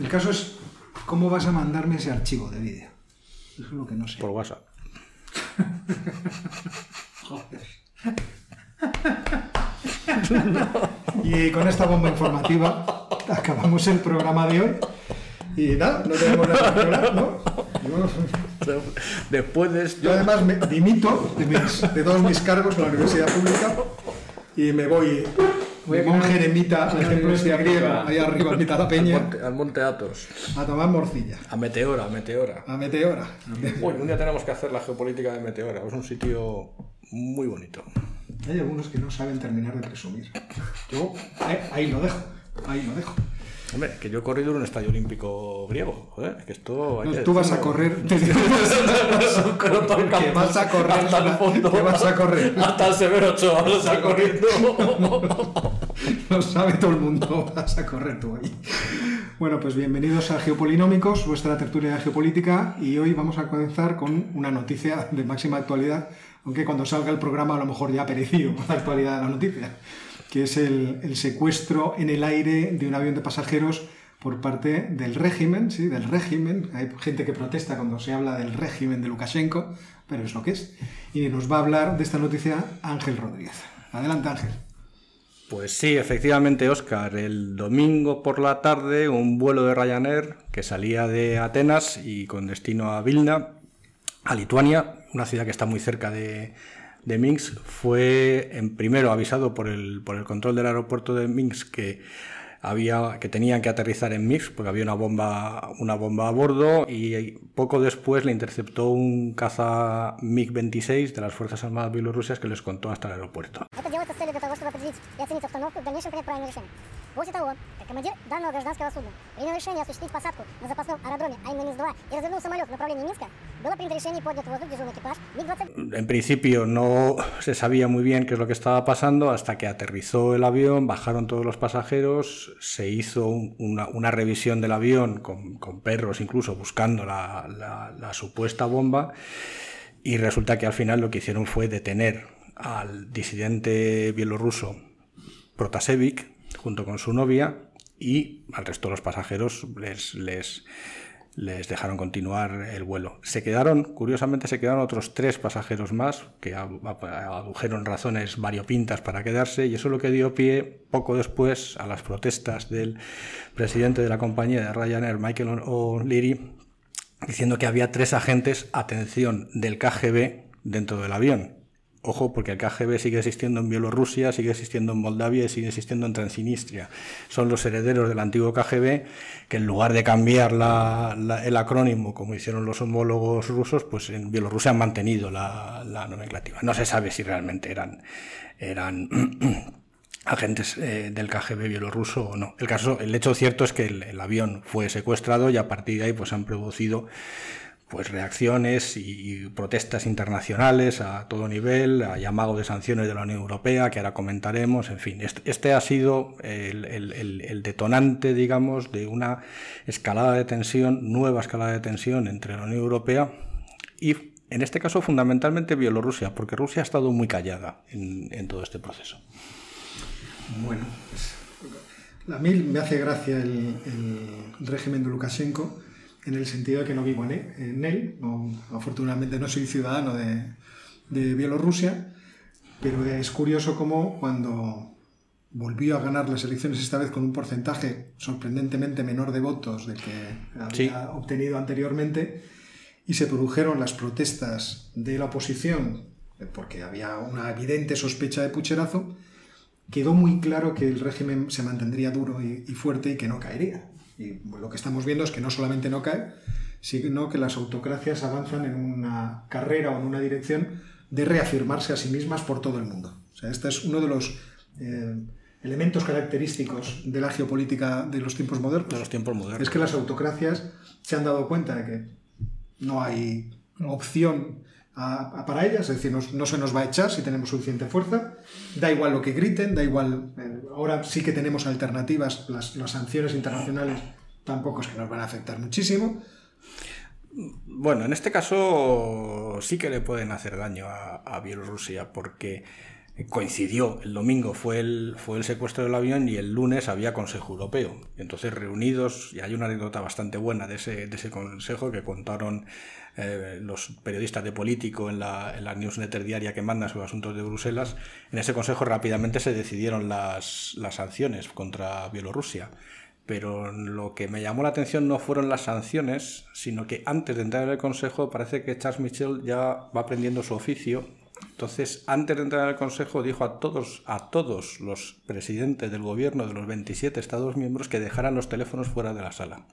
El caso es cómo vas a mandarme ese archivo de vídeo. Eso es lo que no sé. Por WhatsApp. Joder. Y con esta bomba informativa acabamos el programa de hoy. Y nada, no tenemos nada que hablar, ¿no? Yo, Después de esto. yo además me dimito de, mis- de todos mis cargos en la universidad pública y me voy Voy a de monje eremita al templo este universidad griego, ahí arriba en mitad de la al, peña, monte, al Monte Athos. a tomar morcilla, A Meteora, a Meteora. a meteora. Uy, un día tenemos que hacer la geopolítica de Meteora. Es un sitio muy bonito. Hay algunos que no saben terminar de presumir. Yo eh, ahí lo dejo, ahí lo dejo. Hombre, que yo he corrido en un estadio olímpico griego. Joder, que esto. hay No, que tú vas a correr, te digo, que vas a correr, hasta el fondo. vas a correr. Hasta el Severo Ochoa vas a corriendo. Lo sabe todo el mundo, vas a correr tú ahí. Bueno, pues bienvenidos a Geopolinómicos, vuestra tertulia de geopolítica, y hoy vamos a comenzar con una noticia de máxima actualidad, aunque cuando salga el programa a lo mejor ya ha perecido la actualidad de la noticia, que es el, el secuestro en el aire de un avión de pasajeros por parte del régimen, sí, del régimen. Hay gente que protesta cuando se habla del régimen de Lukashenko, pero es lo que es. Y nos va a hablar de esta noticia Ángel Rodríguez. Adelante, Ángel. Pues sí, efectivamente, Oscar. El domingo por la tarde, un vuelo de Ryanair que salía de Atenas y con destino a Vilna, a Lituania, una ciudad que está muy cerca de, de Minsk, fue en primero avisado por el, por el control del aeropuerto de Minsk que había que tenían que aterrizar en Minsk porque había una bomba una bomba a bordo y poco después le interceptó un caza MiG-26 de las Fuerzas Armadas bielorrusias que les contó hasta el aeropuerto. Это делается с целью для того, чтобы определить и оценить обстановку и в дальнейшем принять правильное решение. После того, как командир данного гражданского судна принял решение осуществить посадку на запасном аэродроме Айн-2 и развернул самолет в направлении Минска, было принято решение и поднят в воздух дежурный экипаж МиГ-20. En principio no se sabía muy bien qué es lo que estaba pasando hasta que aterrizó el avión, bajaron todos los pasajeros, se hizo un- una, una revisión del avión con, con perros incluso buscando la, la- la supuesta bomba y resulta que al final lo que hicieron fue detener al disidente bielorruso Protasevich junto con su novia y al resto de los pasajeros les, les, les dejaron continuar el vuelo. Se quedaron, curiosamente, se quedaron otros tres pasajeros más que adujeron razones variopintas para quedarse y eso es lo que dio pie poco después a las protestas del presidente de la compañía de Ryanair, Michael O'Leary, diciendo que había tres agentes, atención, del KGB dentro del avión. Ojo, porque el KGB sigue existiendo en Bielorrusia, sigue existiendo en Moldavia y sigue existiendo en Transnistria. Son los herederos del antiguo KGB que en lugar de cambiar el acrónimo como hicieron los homólogos rusos, pues en Bielorrusia han mantenido la, la nomenclatura. No se sabe si realmente eran, eran agentes eh, del KGB bielorruso o no. El caso, el hecho cierto es que el, el avión fue secuestrado y a partir de ahí pues han producido pues reacciones y protestas internacionales a todo nivel, a llamado de sanciones de la Unión Europea, que ahora comentaremos, en fin, este, ha sido el, detonante, digamos, de una escalada de tensión, nueva escalada de tensión entre la Unión Europea y, en este caso, fundamentalmente Bielorrusia, porque Rusia ha estado muy callada en, todo este proceso. Bueno, pues, a mí me hace gracia el régimen de Lukashenko en el sentido de que no vivo en él. No- afortunadamente no soy ciudadano de, de Bielorrusia, pero es curioso cómo cuando volvió a ganar las elecciones esta vez con un porcentaje sorprendentemente menor de votos del que había Sí. obtenido anteriormente y se produjeron las protestas de la oposición porque había una evidente sospecha de pucherazo, quedó muy claro que el régimen se mantendría duro y, y fuerte y que no caería. Y lo que estamos viendo es que no solamente no cae, sino que las autocracias avanzan en una carrera o en una dirección de reafirmarse a sí mismas por todo el mundo. O sea, este es uno de los eh, elementos característicos de la geopolítica de los tiempos modernos. De los tiempos modernos. Es que las autocracias se han dado cuenta de que no hay opción a- a- para ellas, es decir, nos- no se nos va a echar si tenemos suficiente fuerza, da igual lo que griten, da igual, eh, ahora sí que tenemos alternativas, las, sanciones internacionales tampoco es que nos van a afectar muchísimo, Bueno, en este caso sí que le pueden hacer daño a, a Bielorrusia porque coincidió, el domingo fue el, fue el secuestro del avión y el lunes había Consejo Europeo. Entonces reunidos, y hay una anécdota bastante buena de ese, de ese consejo que contaron eh, los periodistas de político en la, en la, newsletter diaria que mandan sobre asuntos de Bruselas, en ese consejo rápidamente se decidieron las, las sanciones contra Bielorrusia. Pero lo que me llamó la atención no fueron las sanciones, sino que antes de entrar en el Consejo parece que Charles Michel ya va aprendiendo su oficio entonces, antes de entrar al Consejo, dijo a todos, a todos los presidentes del gobierno de los 27 Estados miembros que dejaran los teléfonos fuera de la sala.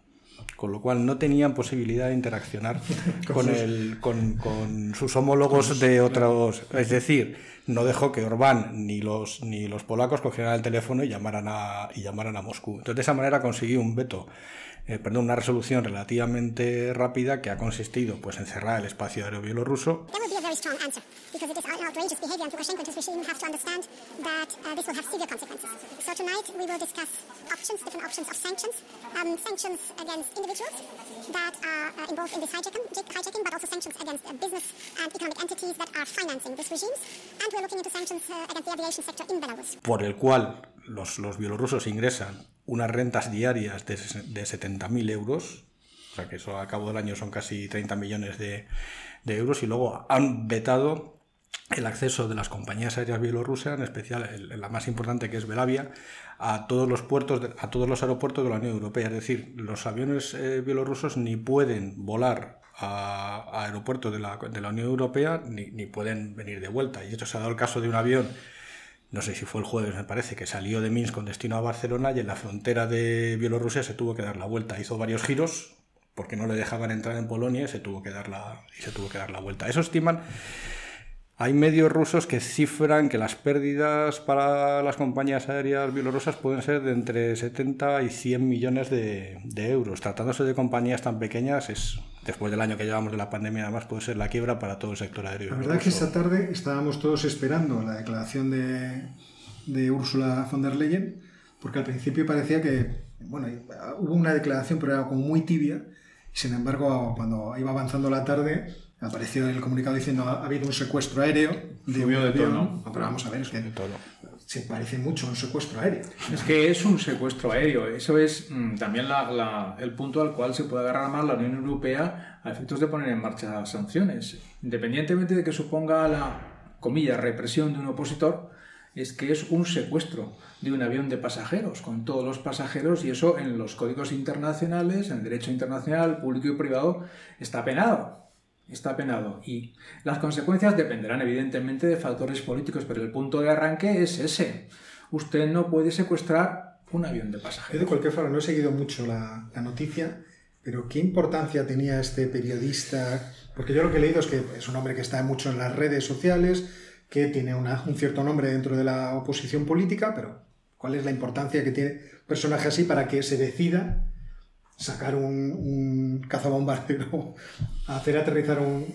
Con lo cual no tenían posibilidad de interaccionar con, el, con, con sus homólogos de otros. Es decir, no dejó que Orbán ni los, ni los polacos cogieran el teléfono y llamaran a, y llamaran a Moscú. Entonces, de esa manera consiguió un veto eh, perdón, una resolución relativamente rápida que ha consistido pues, en cerrar el espacio aéreo bielorruso. because it is an outrageous behavior and Lukashenko and his regime have to understand that this will have severe consequences. So tonight we will discuss options, different options of sanctions. Sanctions against individuals that are involved in this hijacking, hijacking, but also sanctions against business and economic entities that are financing these regimes. And we're looking into sanctions against the aviation sector in Belarus. Por el cual los, los bielorrusos ingresan unas rentas diarias de, de 70.000 euros, o sea que eso a cabo del año son casi 30 millones de, de euros, y luego han vetado el acceso de las compañías aéreas bielorrusas, en especial la más importante que es Belavia, a todos los puertos, a todos los aeropuertos de la Unión Europea. Es decir, los aviones eh, bielorrusos ni pueden volar a, aeropuertos de la, de la, Unión Europea ni, ni, pueden venir de vuelta. Y esto se ha dado el caso de un avión no sé si fue el jueves, me parece, que salió de Minsk con destino a Barcelona y en la frontera de Bielorrusia se tuvo que dar la vuelta. Hizo varios giros porque no le dejaban entrar en Polonia y se tuvo que dar la, y se tuvo que dar la vuelta. Eso estiman. Hay medios rusos que cifran que las pérdidas para las compañías aéreas bielorrusas pueden ser de entre 70 y 100 millones de, de euros. Tratándose de compañías tan pequeñas, es después del año que llevamos de la pandemia, además puede ser la quiebra para todo el sector aéreo. La verdad es que esta tarde estábamos todos esperando la declaración de, de Ursula von der Leyen, porque al principio parecía que, bueno, hubo una declaración, pero era como muy tibia, y sin embargo, cuando iba avanzando la tarde, apareció en el comunicado diciendo ha habido un secuestro aéreo de Subió de tono. pero vamos a ver, es que de todo. se parece mucho a un secuestro aéreo. Es que es un secuestro aéreo. Eso es mm, también la, la, el punto al cual se puede agarrar más la Unión Europea a efectos de poner en marcha sanciones. Independientemente de que suponga la, comilla, represión de un opositor, es que es un secuestro de un avión de pasajeros, con todos los pasajeros, y eso en los códigos internacionales, en el derecho internacional, público y privado, está penado está penado. Y las consecuencias dependerán evidentemente de factores políticos, pero el punto de arranque es ese. Usted no puede secuestrar un avión de pasajeros. de cualquier forma, no he seguido mucho la, la noticia, pero ¿qué importancia tenía este periodista? Porque yo lo que he leído es que es un hombre que está mucho en las redes sociales, que tiene una, un cierto nombre dentro de la oposición política, pero ¿cuál es la importancia que tiene un personaje así para que se decida sacar un, un cazabombardero, hacer aterrizar un...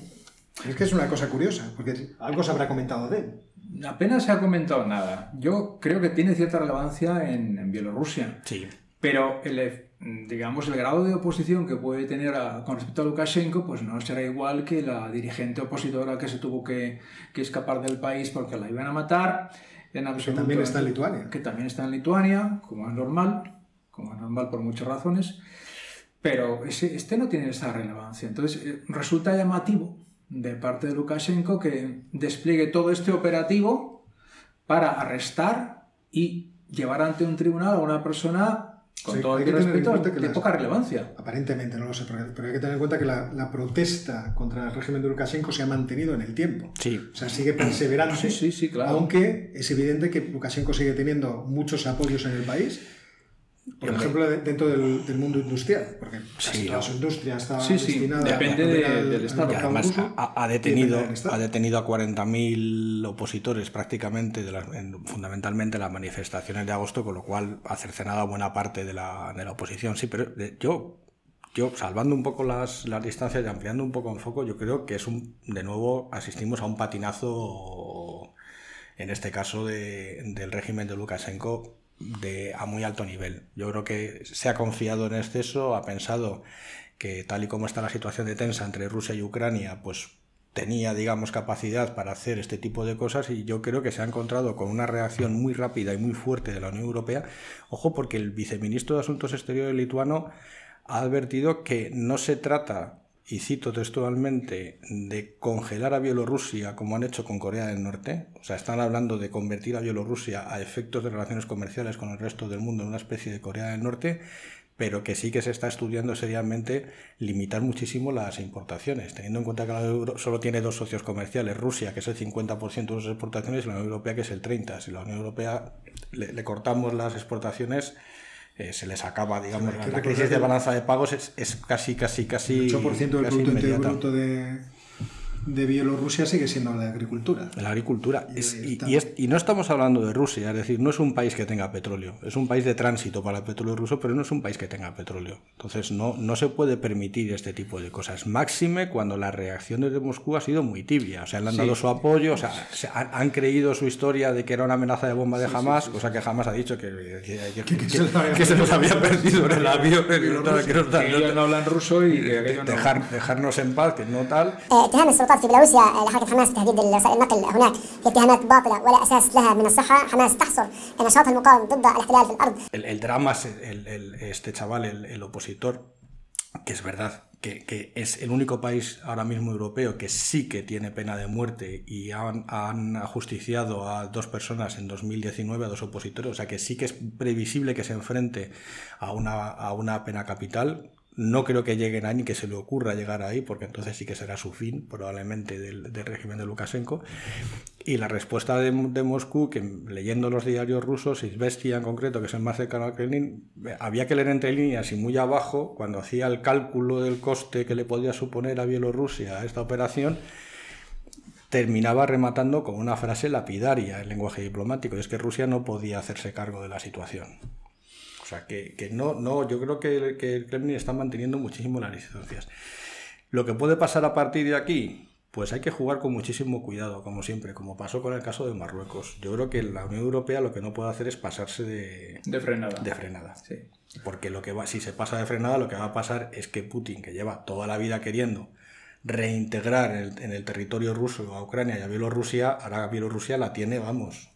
Es que es una cosa curiosa, porque algo se habrá comentado de él. Apenas se ha comentado nada. Yo creo que tiene cierta relevancia en, en Bielorrusia. Sí. Pero el, digamos, el grado de oposición que puede tener a, con respecto a Lukashenko, pues no será igual que la dirigente opositora que se tuvo que, que escapar del país porque la iban a matar. En absoluto, que también está en Lituania. Que también está en Lituania, como es normal, como es normal por muchas razones. Pero ese, este no tiene esa relevancia. Entonces, eh, resulta llamativo de parte de Lukashenko que despliegue todo este operativo para arrestar y llevar ante un tribunal a una persona con sí, todo el respeto de las, poca relevancia. Aparentemente, no lo sé, pero hay que tener en cuenta que la, la, protesta contra el régimen de Lukashenko se ha mantenido en el tiempo. Sí. O sea, sigue perseverando. Sí, sí, sí, claro. Aunque es evidente que Lukashenko sigue teniendo muchos apoyos en el país por ejemplo, dentro del, del, mundo industrial, porque casi sí, toda su industria está sí, sí. destinada Depende a, de, del Estado. Además ha, ha, detenido, ha detenido a 40.000 opositores prácticamente, de las, en, fundamentalmente las manifestaciones de agosto, con lo cual ha cercenado a buena parte de la, de la oposición. Sí, pero yo, yo, salvando un poco las, las distancias y ampliando un poco el foco, yo creo que es un, de nuevo asistimos a un patinazo, en este caso, de, del régimen de Lukashenko de, a muy alto nivel. Yo creo que se ha confiado en exceso, ha pensado que tal y como está la situación de tensa entre Rusia y Ucrania, pues tenía, digamos, capacidad para hacer este tipo de cosas y yo creo que se ha encontrado con una reacción muy rápida y muy fuerte de la Unión Europea. Ojo, porque el viceministro de Asuntos Exteriores lituano ha advertido que no se trata, y cito textualmente, de congelar a Bielorrusia como han hecho con Corea del Norte. O sea, están hablando de convertir a Bielorrusia a efectos de relaciones comerciales con el resto del mundo en una especie de Corea del Norte, pero que sí que se está estudiando seriamente limitar muchísimo las importaciones, teniendo en cuenta que la Unión solo tiene dos socios comerciales, Rusia, que es el 50% de sus exportaciones, y la Unión Europea, que es el 30%. Si la Unión Europea le, cortamos las exportaciones, eh, se les acaba, digamos, la, crisis de balanza de pagos es, casi, casi, casi... El 8% del Producto Bruto de, de Bielorrusia sigue siendo la agricultura. La agricultura. Y, no estamos hablando de Rusia, es decir, no es un país que tenga petróleo, es un país de tránsito para el petróleo ruso, pero no es un país que tenga petróleo. Entonces no, no se puede permitir este tipo de cosas. Máxime cuando la reacción desde Moscú ha sido muy tibia. O sea, le han dado su apoyo, o sea, han, creído su historia de que era una amenaza de bomba de Hamas, cosa que Hamas ha dicho que, que, se nos había perdido en el avión. Que, no hablan ruso y dejar, dejarnos en paz, que no tal. Eh, في بيلاروسيا لحركه حماس تهديد النقل هناك هي اتهامات باطله ولا اساس لها من الصحه حماس تحصر نشاط المقاومه ضد الاحتلال في الارض el, el drama es el, el, este chaval el, el opositor que es verdad que, que, es el único país ahora mismo europeo que sí que tiene pena de muerte y han, han ajusticiado a dos personas en 2019, a dos opositores, o sea que sí que es previsible que se enfrente a una, a una pena capital, no creo que lleguen ahí ni que se le ocurra llegar ahí, porque entonces sí que será su fin, probablemente, del, régimen de Lukashenko. Y la respuesta de, Moscú, que leyendo los diarios rusos, Izvestia en concreto, que es el más cercano al Kremlin, había que leer entre líneas y muy abajo, cuando hacía el cálculo del coste que le podía suponer a Bielorrusia esta operación, terminaba rematando con una frase lapidaria en lenguaje diplomático, y es que Rusia no podía hacerse cargo de la situación. O sea, que, que no, no, yo creo que, que, el Kremlin está manteniendo muchísimo las distancias. Lo que puede pasar a partir de aquí, pues hay que jugar con muchísimo cuidado, como siempre, como pasó con el caso de Marruecos. Yo creo que la Unión Europea lo que no puede hacer es pasarse de, de frenada. De frenada. Sí. Porque lo que va, si se pasa de frenada, lo que va a pasar es que Putin, que lleva toda la vida queriendo reintegrar en el, en el territorio ruso a Ucrania y a Bielorrusia, ahora Bielorrusia la tiene, vamos,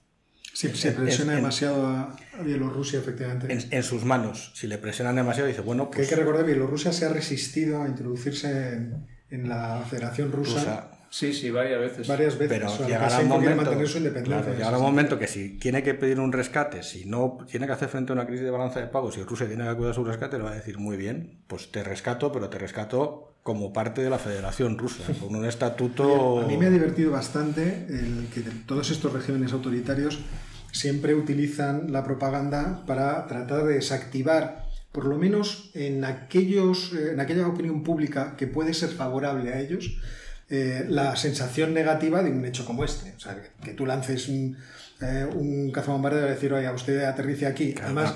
Sí, se presiona demasiado a, Bielorrusia, efectivamente. En, sus manos. Si le presionan demasiado, dice, bueno, pues... Que hay que recordar que Bielorrusia se ha resistido a introducirse en, la Federación Rusa. Sí, sí, varias veces. Varias veces. Pero llegará un momento, su llegará un momento que si tiene que pedir un rescate, si no tiene que hacer frente a una crisis de balanza de pagos, si Rusia tiene que acudir a su rescate, le va a decir, muy bien, pues te rescato, pero te rescato como parte de la Federación Rusa, con un estatuto... A mí me ha divertido bastante el que todos estos regímenes autoritarios siempre utilizan la propaganda para tratar de desactivar, por lo menos en, aquellos, eh, en aquella opinión pública que puede ser favorable a ellos, eh, la sensación negativa de un hecho como este. O sea, que, tú lances un, eh, un cazabombardero y decir, oye, usted aterrice aquí, además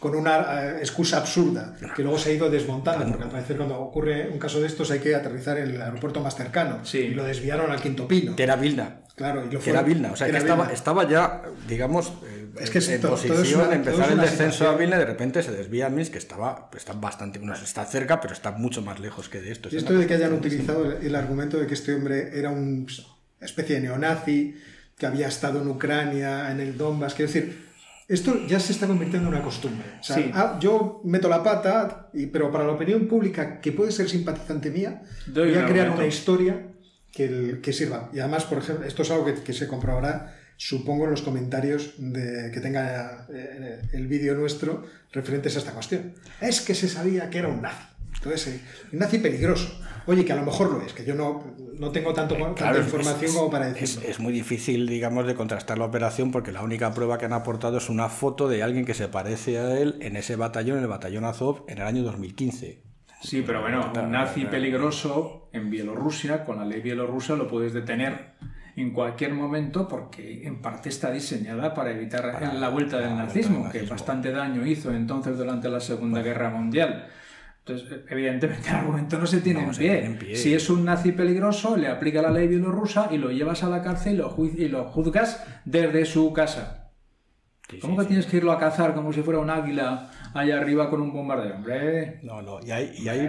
con una excusa absurda, que luego se ha ido desmontando, porque al parecer cuando ocurre un caso de estos hay que aterrizar en el aeropuerto más cercano, y lo desviaron al Quinto Pino. Que era Vilna. Claro, y lo que era Vilna, o sea, que estaba, estaba, ya, digamos, eh, es que en posición de empezar el descenso a Vilna, de repente se desvía a Minsk, que estaba, está bastante, bueno, está cerca, pero está mucho más lejos que de esto. Y esto de que hayan utilizado el, argumento de que este hombre era una especie de neonazi, que había estado en Ucrania, en el Donbass, quiero decir, esto ya se está convirtiendo en una costumbre. O sea, ah, yo meto la pata, y, pero para la opinión pública, que puede ser simpatizante mía, voy a crear una historia que, que, sirva. Y además, por ejemplo, esto es algo que, que se comprobará, supongo, en los comentarios de, que tenga eh, el vídeo nuestro referentes a esta cuestión. Es que se sabía que era un nazi. Entonces, eh, un nazi peligroso. Oye, que a lo mejor lo es, que yo no, no tengo tanto, tanta información como para decirlo. Es, es, muy difícil, digamos, de contrastar la operación porque la única prueba que han aportado es una foto de alguien que se parece a él en ese batallón, en el batallón Azov, en el año 2015. Sí, pero bueno, un nazi peligroso en Bielorrusia, con la ley bielorrusa lo puedes detener en cualquier momento porque en parte está diseñada para evitar la vuelta del nazismo, que bastante daño hizo entonces durante la Segunda Guerra Mundial. Entonces, evidentemente el argumento no se tiene, en, pie. Si es un nazi peligroso, le aplica la ley bielorrusa y lo llevas a la cárcel y lo, y lo juzgas desde su casa. Sí, ¿Cómo sí, que sí. tienes que irlo a cazar como si fuera un águila allá arriba con un bombardero? Hombre, No, no, y hay, y hay,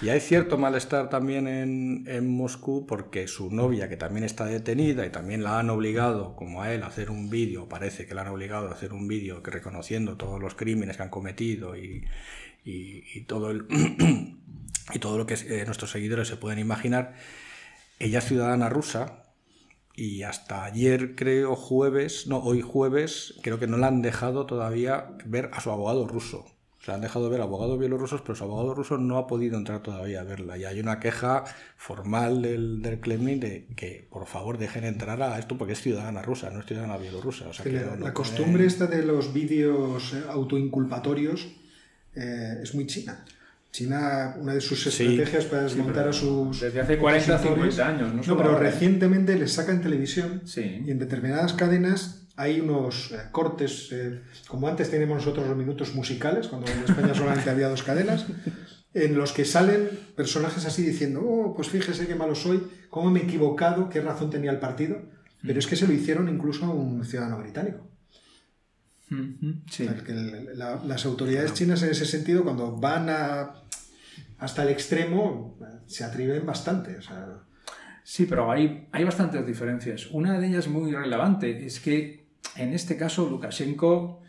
y hay cierto malestar también en, en Moscú porque su novia, que también está detenida y también la han obligado, como a él, a hacer un vídeo, parece que la han obligado a hacer un vídeo reconociendo todos los crímenes que han cometido y, y- y todo, el, y todo lo que eh, nuestros seguidores se pueden imaginar. Ella es ciudadana rusa y hasta ayer, creo, jueves, no, hoy jueves, creo que no la han dejado todavía ver a su abogado ruso. Se han dejado ver abogados bielorrusos, pero su abogado ruso no ha podido entrar todavía a verla. Y hay una queja formal del, del Kremlin de que por favor dejen entrar a esto porque es ciudadana rusa, no es ciudadana bielorrusa. O sea, Que la, no- la costumbre esta de los vídeos autoinculpatorios eh, es muy china. China, una de sus Sí. estrategias para desmontar a sus. desde hace 40 o opositores- 50 años, no No, pero ¿eh? recientemente les saca en televisión Sí. y en determinadas cadenas hay unos eh, cortes, eh, como antes tenemos nosotros los minutos musicales, cuando en España solamente había dos cadenas, en los que salen personajes así diciendo, oh, pues fíjese qué malo soy, cómo me he equivocado, qué razón tenía el partido. Pero es que se lo hicieron incluso a un ciudadano británico. Ujú, Sí. O sea, que la- las autoridades chinas en ese sentido, cuando van a, hasta el extremo, se atreven bastante. o sea, Sí, pero hay, hay bastantes diferencias. Una de ellas muy relevante es que en este caso Lukashenko,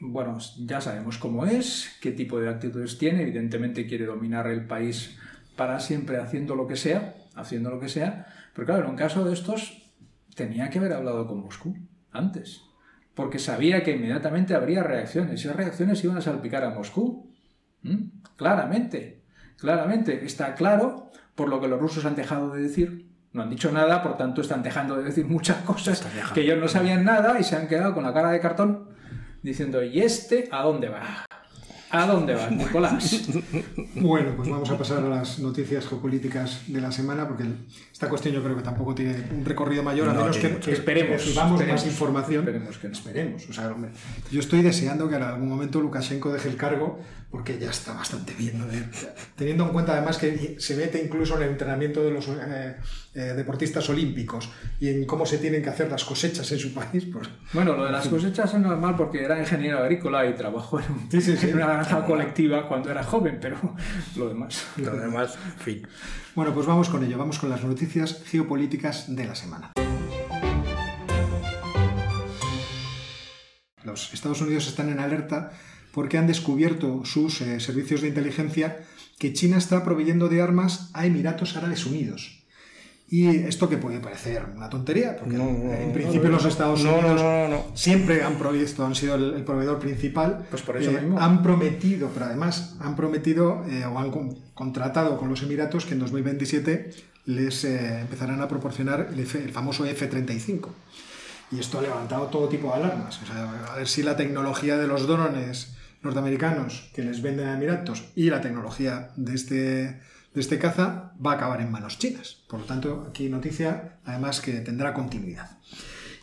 bueno, ya sabemos cómo es, qué tipo de actitudes tiene, evidentemente quiere dominar el país para siempre haciendo lo que sea, haciendo lo que sea, pero claro, en un caso de estos tenía que haber hablado con Moscú antes, porque sabía que inmediatamente habría reacciones, y esas reacciones iban a salpicar a Moscú. ¿Mm? Claramente, claramente, está claro por lo que los rusos han dejado de decir. No han dicho nada, por tanto están dejando de decir muchas cosas que ellos no sabían nada y se han quedado con la cara de cartón diciendo, ¿y este a dónde va? ¿A dónde va, Nicolás? Bueno, pues vamos a pasar a las noticias geopolíticas de la semana, porque esta cuestión yo creo que tampoco tiene un recorrido mayor, a No menos tiene que, mucho. que Esperemos, recibamos esperemos. más información. Esperemos que no. Esperemos. O sea, hombre, yo estoy deseando que en algún momento Lukashenko deje el cargo, porque ya está bastante bien. ¿no? Teniendo en cuenta además que se mete incluso en el entrenamiento de los eh, eh, deportistas olímpicos y en cómo se tienen que hacer las cosechas en su país, pues Bueno, lo de las cosechas es normal porque era ingeniero agrícola y trabajó en, un- Sí, sí, sí. en una granja colectiva cuando era joven, pero lo demás. Lo demás, fin. Bueno, pues vamos con ello, vamos con las noticias geopolíticas de la semana. Los Estados Unidos están en alerta porque han descubierto sus eh, servicios de inteligencia que China está proveyendo de armas a Emiratos Árabes Unidos. Y esto que puede parecer una tontería, porque No, no, en principio no, los Estados Unidos siempre han provisto, han sido el, el proveedor principal. Pues por eso Eh, mismo. Han prometido, pero además han prometido eh, o han con- contratado con los Emiratos que en 2027 les eh, empezarán a proporcionar el, F- el famoso F-35. Y esto ha levantado todo tipo de alarmas. O sea, a ver si la tecnología de los drones norteamericanos que les venden a Emiratos y la tecnología de este, de este caza va a acabar en manos chinas. Por lo tanto, aquí noticia, además, que tendrá continuidad.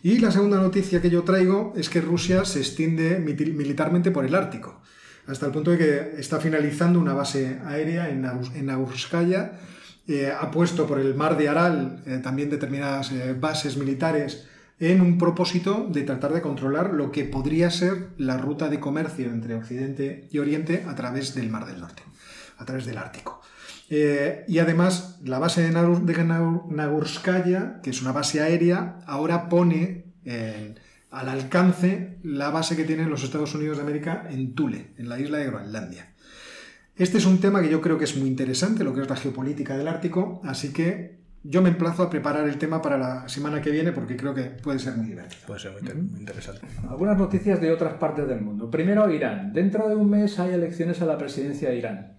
Y la segunda noticia que yo traigo es que Rusia se extiende militarmente por el Ártico, hasta el punto de que está finalizando una base aérea en, en Aurskaya, eh, ha puesto por el mar de Aral eh, también determinadas eh, bases militares en un propósito de tratar de controlar lo que podría ser la ruta de comercio entre Occidente y Oriente a través del Mar del Norte, a través del Ártico. Eh, y además, la base de, Nau- Nagurskaya, que es una base aérea, ahora pone eh, al alcance la base que tienen los Estados Unidos de América en Thule, en la isla de Groenlandia. Este es un tema que yo creo que es muy interesante, lo que es la geopolítica del Ártico, así que yo me emplazo a preparar el tema para la semana que viene porque creo que puede ser muy divertido. Puede ser muy, inter- muy interesante. Algunas noticias de otras partes del mundo. Primero, Irán. Dentro de un mes hay elecciones a la presidencia de Irán.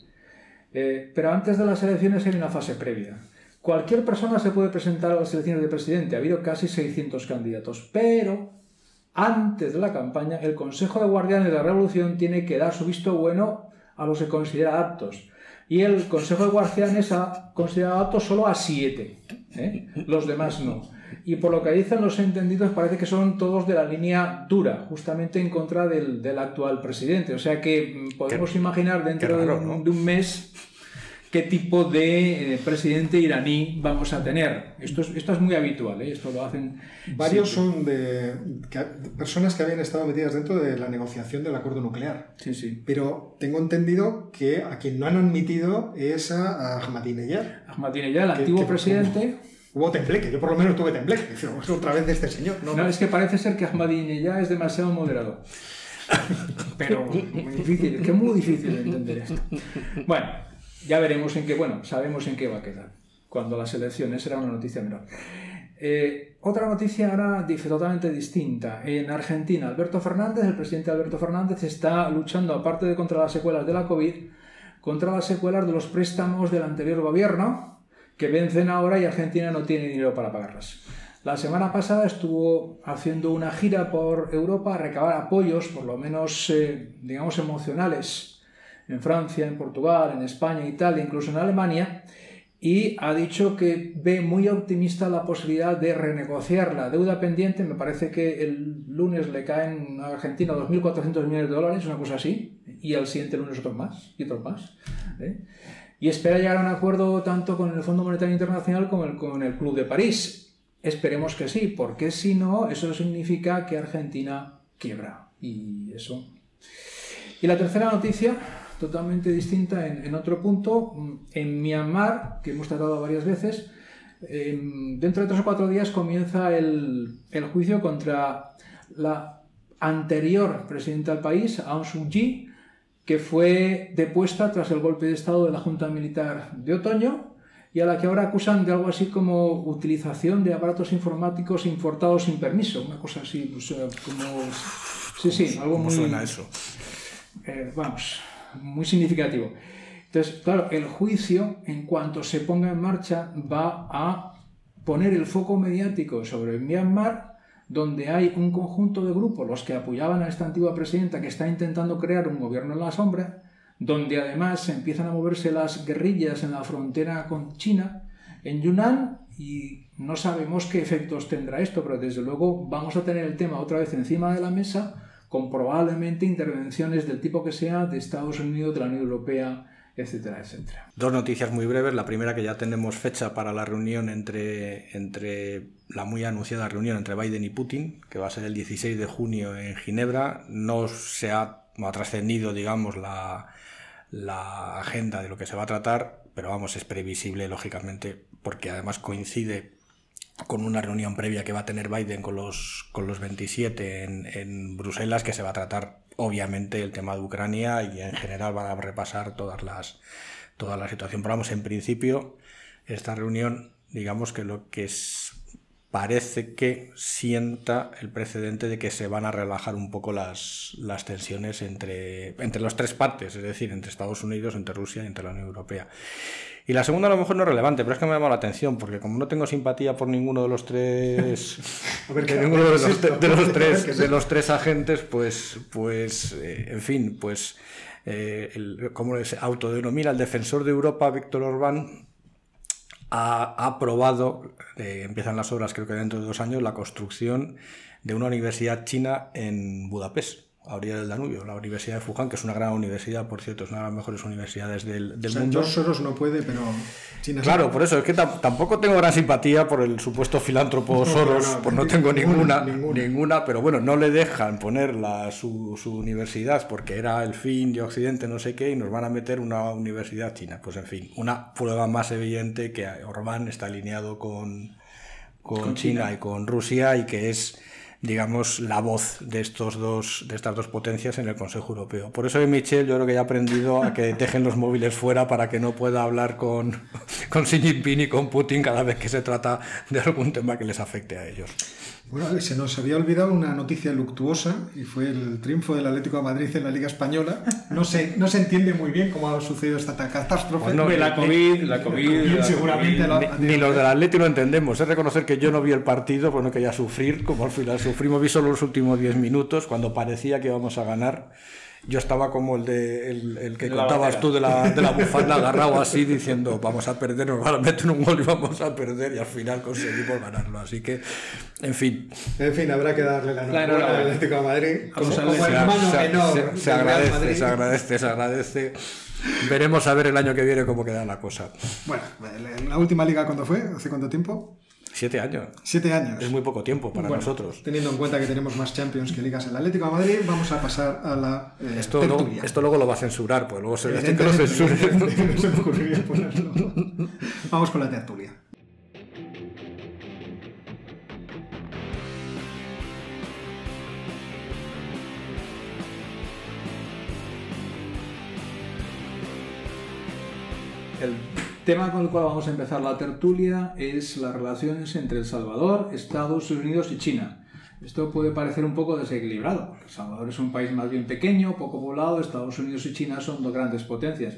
Eh, pero antes de las elecciones hay una fase previa. Cualquier persona se puede presentar a las elecciones de presidente. Ha habido casi 600 candidatos. Pero antes de la campaña, el Consejo de Guardianes de la Revolución tiene que dar su visto bueno a los que considera aptos. Y el Consejo de Guardianes ha considerado aptos solo a siete. ¿eh? Los demás no. Y por lo que dicen los entendidos, parece que son todos de la línea dura, justamente en contra del, del actual presidente. O sea que mm, podemos imaginar dentro qué raro, de, un, ¿no? de un mes qué tipo de eh, presidente iraní vamos a tener. Esto es, esto es muy habitual, ¿eh? esto lo hacen... Varios siempre. son de, que- de personas que habían estado metidas dentro de la negociación del acuerdo nuclear. Sí, sí. Pero tengo entendido que a quien no han admitido es a, Ahmadinejad. Ahmadinejad, el Que- antiguo que- presidente... Hubo tembleque, yo por lo menos tuve tembleque. "Pues otra vez de este señor. No, No, es que parece ser que Ahmadinejad es demasiado moderado. Pero muy difícil, es que es muy difícil de entender esto. Bueno, ya veremos en qué, bueno, sabemos en qué va a quedar. Cuando las elecciones será una noticia menor. Eh, otra noticia ahora totalmente distinta. En Argentina, Alberto Fernández, el presidente Alberto Fernández, está luchando, aparte de contra las secuelas de la COVID, contra las secuelas de los préstamos del anterior gobierno, que vencen ahora y Argentina no tiene dinero para pagarlas. La semana pasada estuvo haciendo una gira por Europa a recabar apoyos, por lo menos, eh, digamos, emocionales, en Francia, en Portugal, en España, Italia, incluso en Alemania, y ha dicho que ve muy optimista la posibilidad de renegociar la deuda pendiente. Me parece que el lunes le caen a Argentina 2.400 millones de dólares, una cosa así, y al siguiente lunes otros más, y otros más. ¿eh? Y espera llegar a un acuerdo tanto con el Fondo Monetario Internacional como el- con el Club de París. Esperemos que sí, porque si no, eso significa que Argentina quiebra. Y eso. Y la tercera noticia, totalmente distinta en, otro punto, en Myanmar, que hemos tratado varias veces, em, dentro de tres o cuatro días comienza el, juicio contra la anterior presidenta del país, Aung San Suu Kyi, que fue depuesta tras el golpe de Estado de la Junta Militar de otoño y a la que ahora acusan de algo así como utilización de aparatos informáticos importados sin permiso, una cosa así, pues, eh, como... Sí, sí, algo ¿Cómo muy... suena eso? eh, vamos, muy significativo. Entonces, claro, el juicio, en cuanto se ponga en marcha, va a poner el foco mediático sobre Myanmar, donde hay un conjunto de grupos, los que apoyaban a esta antigua presidenta que está intentando crear un gobierno en la sombra, donde además empiezan a moverse las guerrillas en la frontera con China, en Yunnan, y no sabemos qué efectos tendrá esto, pero desde luego vamos a tener el tema otra vez encima de la mesa, con probablemente intervenciones del tipo que sea de Estados Unidos, de la Unión Europea, Dos noticias muy breves. La primera que ya tenemos fecha para la reunión entre, entre la muy anunciada reunión entre Biden y Putin, que va a ser el 16 de junio en Ginebra. No se ha, ha trascendido, digamos, la, la agenda de lo que se va a tratar, pero vamos, es previsible, lógicamente, porque además coincide con una reunión previa que va a tener Biden con los, con los 27 en, en Bruselas, que se va a tratar obviamente el tema de Ucrania y en general van a repasar todas las, toda la situación. Pero vamos, en principio, esta reunión, digamos que lo que parece que sienta el precedente de que se van a relajar un poco las, las tensiones entre, entre las tres partes, es decir, entre Estados Unidos, entre Rusia y entre la Unión Europea. Y la segunda a lo mejor no es relevante, pero es que me ha llamado la atención, porque como no tengo simpatía por ninguno de los tres A ver, de ¿qué- ninguno de qué los, de tres agentes, pues, pues eh, en fin, pues eh, el, como se autodenomina el defensor de Europa, Víctor Orbán, ha, ha aprobado, eh, empiezan las obras creo que dentro de dos años, la construcción de una universidad china en Budapest, a orilla del Danubio, la Universidad de Fuján, que es una gran universidad, por cierto, es una de las mejores universidades del, del O sea, mundo. George Soros no puede, pero China sí. Claro, por eso es que tam- tampoco tengo gran simpatía por el supuesto filántropo No, Soros, no, no, pues no tengo ninguna, ninguna, ninguna, pero bueno, no le dejan poner la, su, su universidad porque era el fin de Occidente, no sé qué, y nos van a meter una universidad china. Pues en fin, una prueba más evidente que Orbán está alineado con, con, Con China, China. y con Rusia y que es digamos la voz de estos dos de estas dos potencias en el Consejo Europeo. Por eso Michel yo creo que ya ha aprendido a que dejen los móviles fuera para que no pueda hablar con, con Xi Jinping y con Putin cada vez que se trata de algún tema que les afecte a ellos. Bueno, se nos había olvidado una noticia luctuosa y fue el triunfo del Atlético de Madrid en la Liga Española. No se, no se entiende muy bien cómo ha sucedido esta ta- catástrofe. Pues no, la ni- COVID, la COVID, la seguramente COVID. la- Ni, ni los del Atleti lo entendemos. Es reconocer que yo no vi el partido, pues no quería sufrir, como al final sufrimos. Vi solo los últimos 10 minutos, cuando parecía que íbamos a ganar. Yo estaba como el, de, el, el que La contabas bandera. tú de la, de la bufanda, agarrado así, diciendo vamos a perder, nos van a meter un gol y vamos a perder, y al final conseguimos ganarlo. Así que, en fin, En fin, habrá que darle la enhorabuena al Atlético de Madrid como, como se- hermano se, menor se- agradece, Madrid. se agradece, se agradece. Veremos a ver el año que viene cómo queda la cosa. Bueno, la última liga, ¿cuándo fue? ¿Hace cuánto tiempo? Siete años. Siete años. Es muy poco tiempo para Bueno, nosotros. Teniendo en cuenta que tenemos más Champions que ligas en el Atlético de Madrid, vamos a pasar a la eh, Esto, tertulia. esto luego lo va a censurar, pues luego se que lo censure. evidentemente, no se me ocurriría ponerlo. Vamos con la tertulia. Tema con el cual vamos a empezar la tertulia es las relaciones entre El Salvador, Estados Unidos y China. Esto puede parecer un poco desequilibrado. El Salvador es un país más bien pequeño, poco poblado, Estados Unidos y China son dos grandes potencias.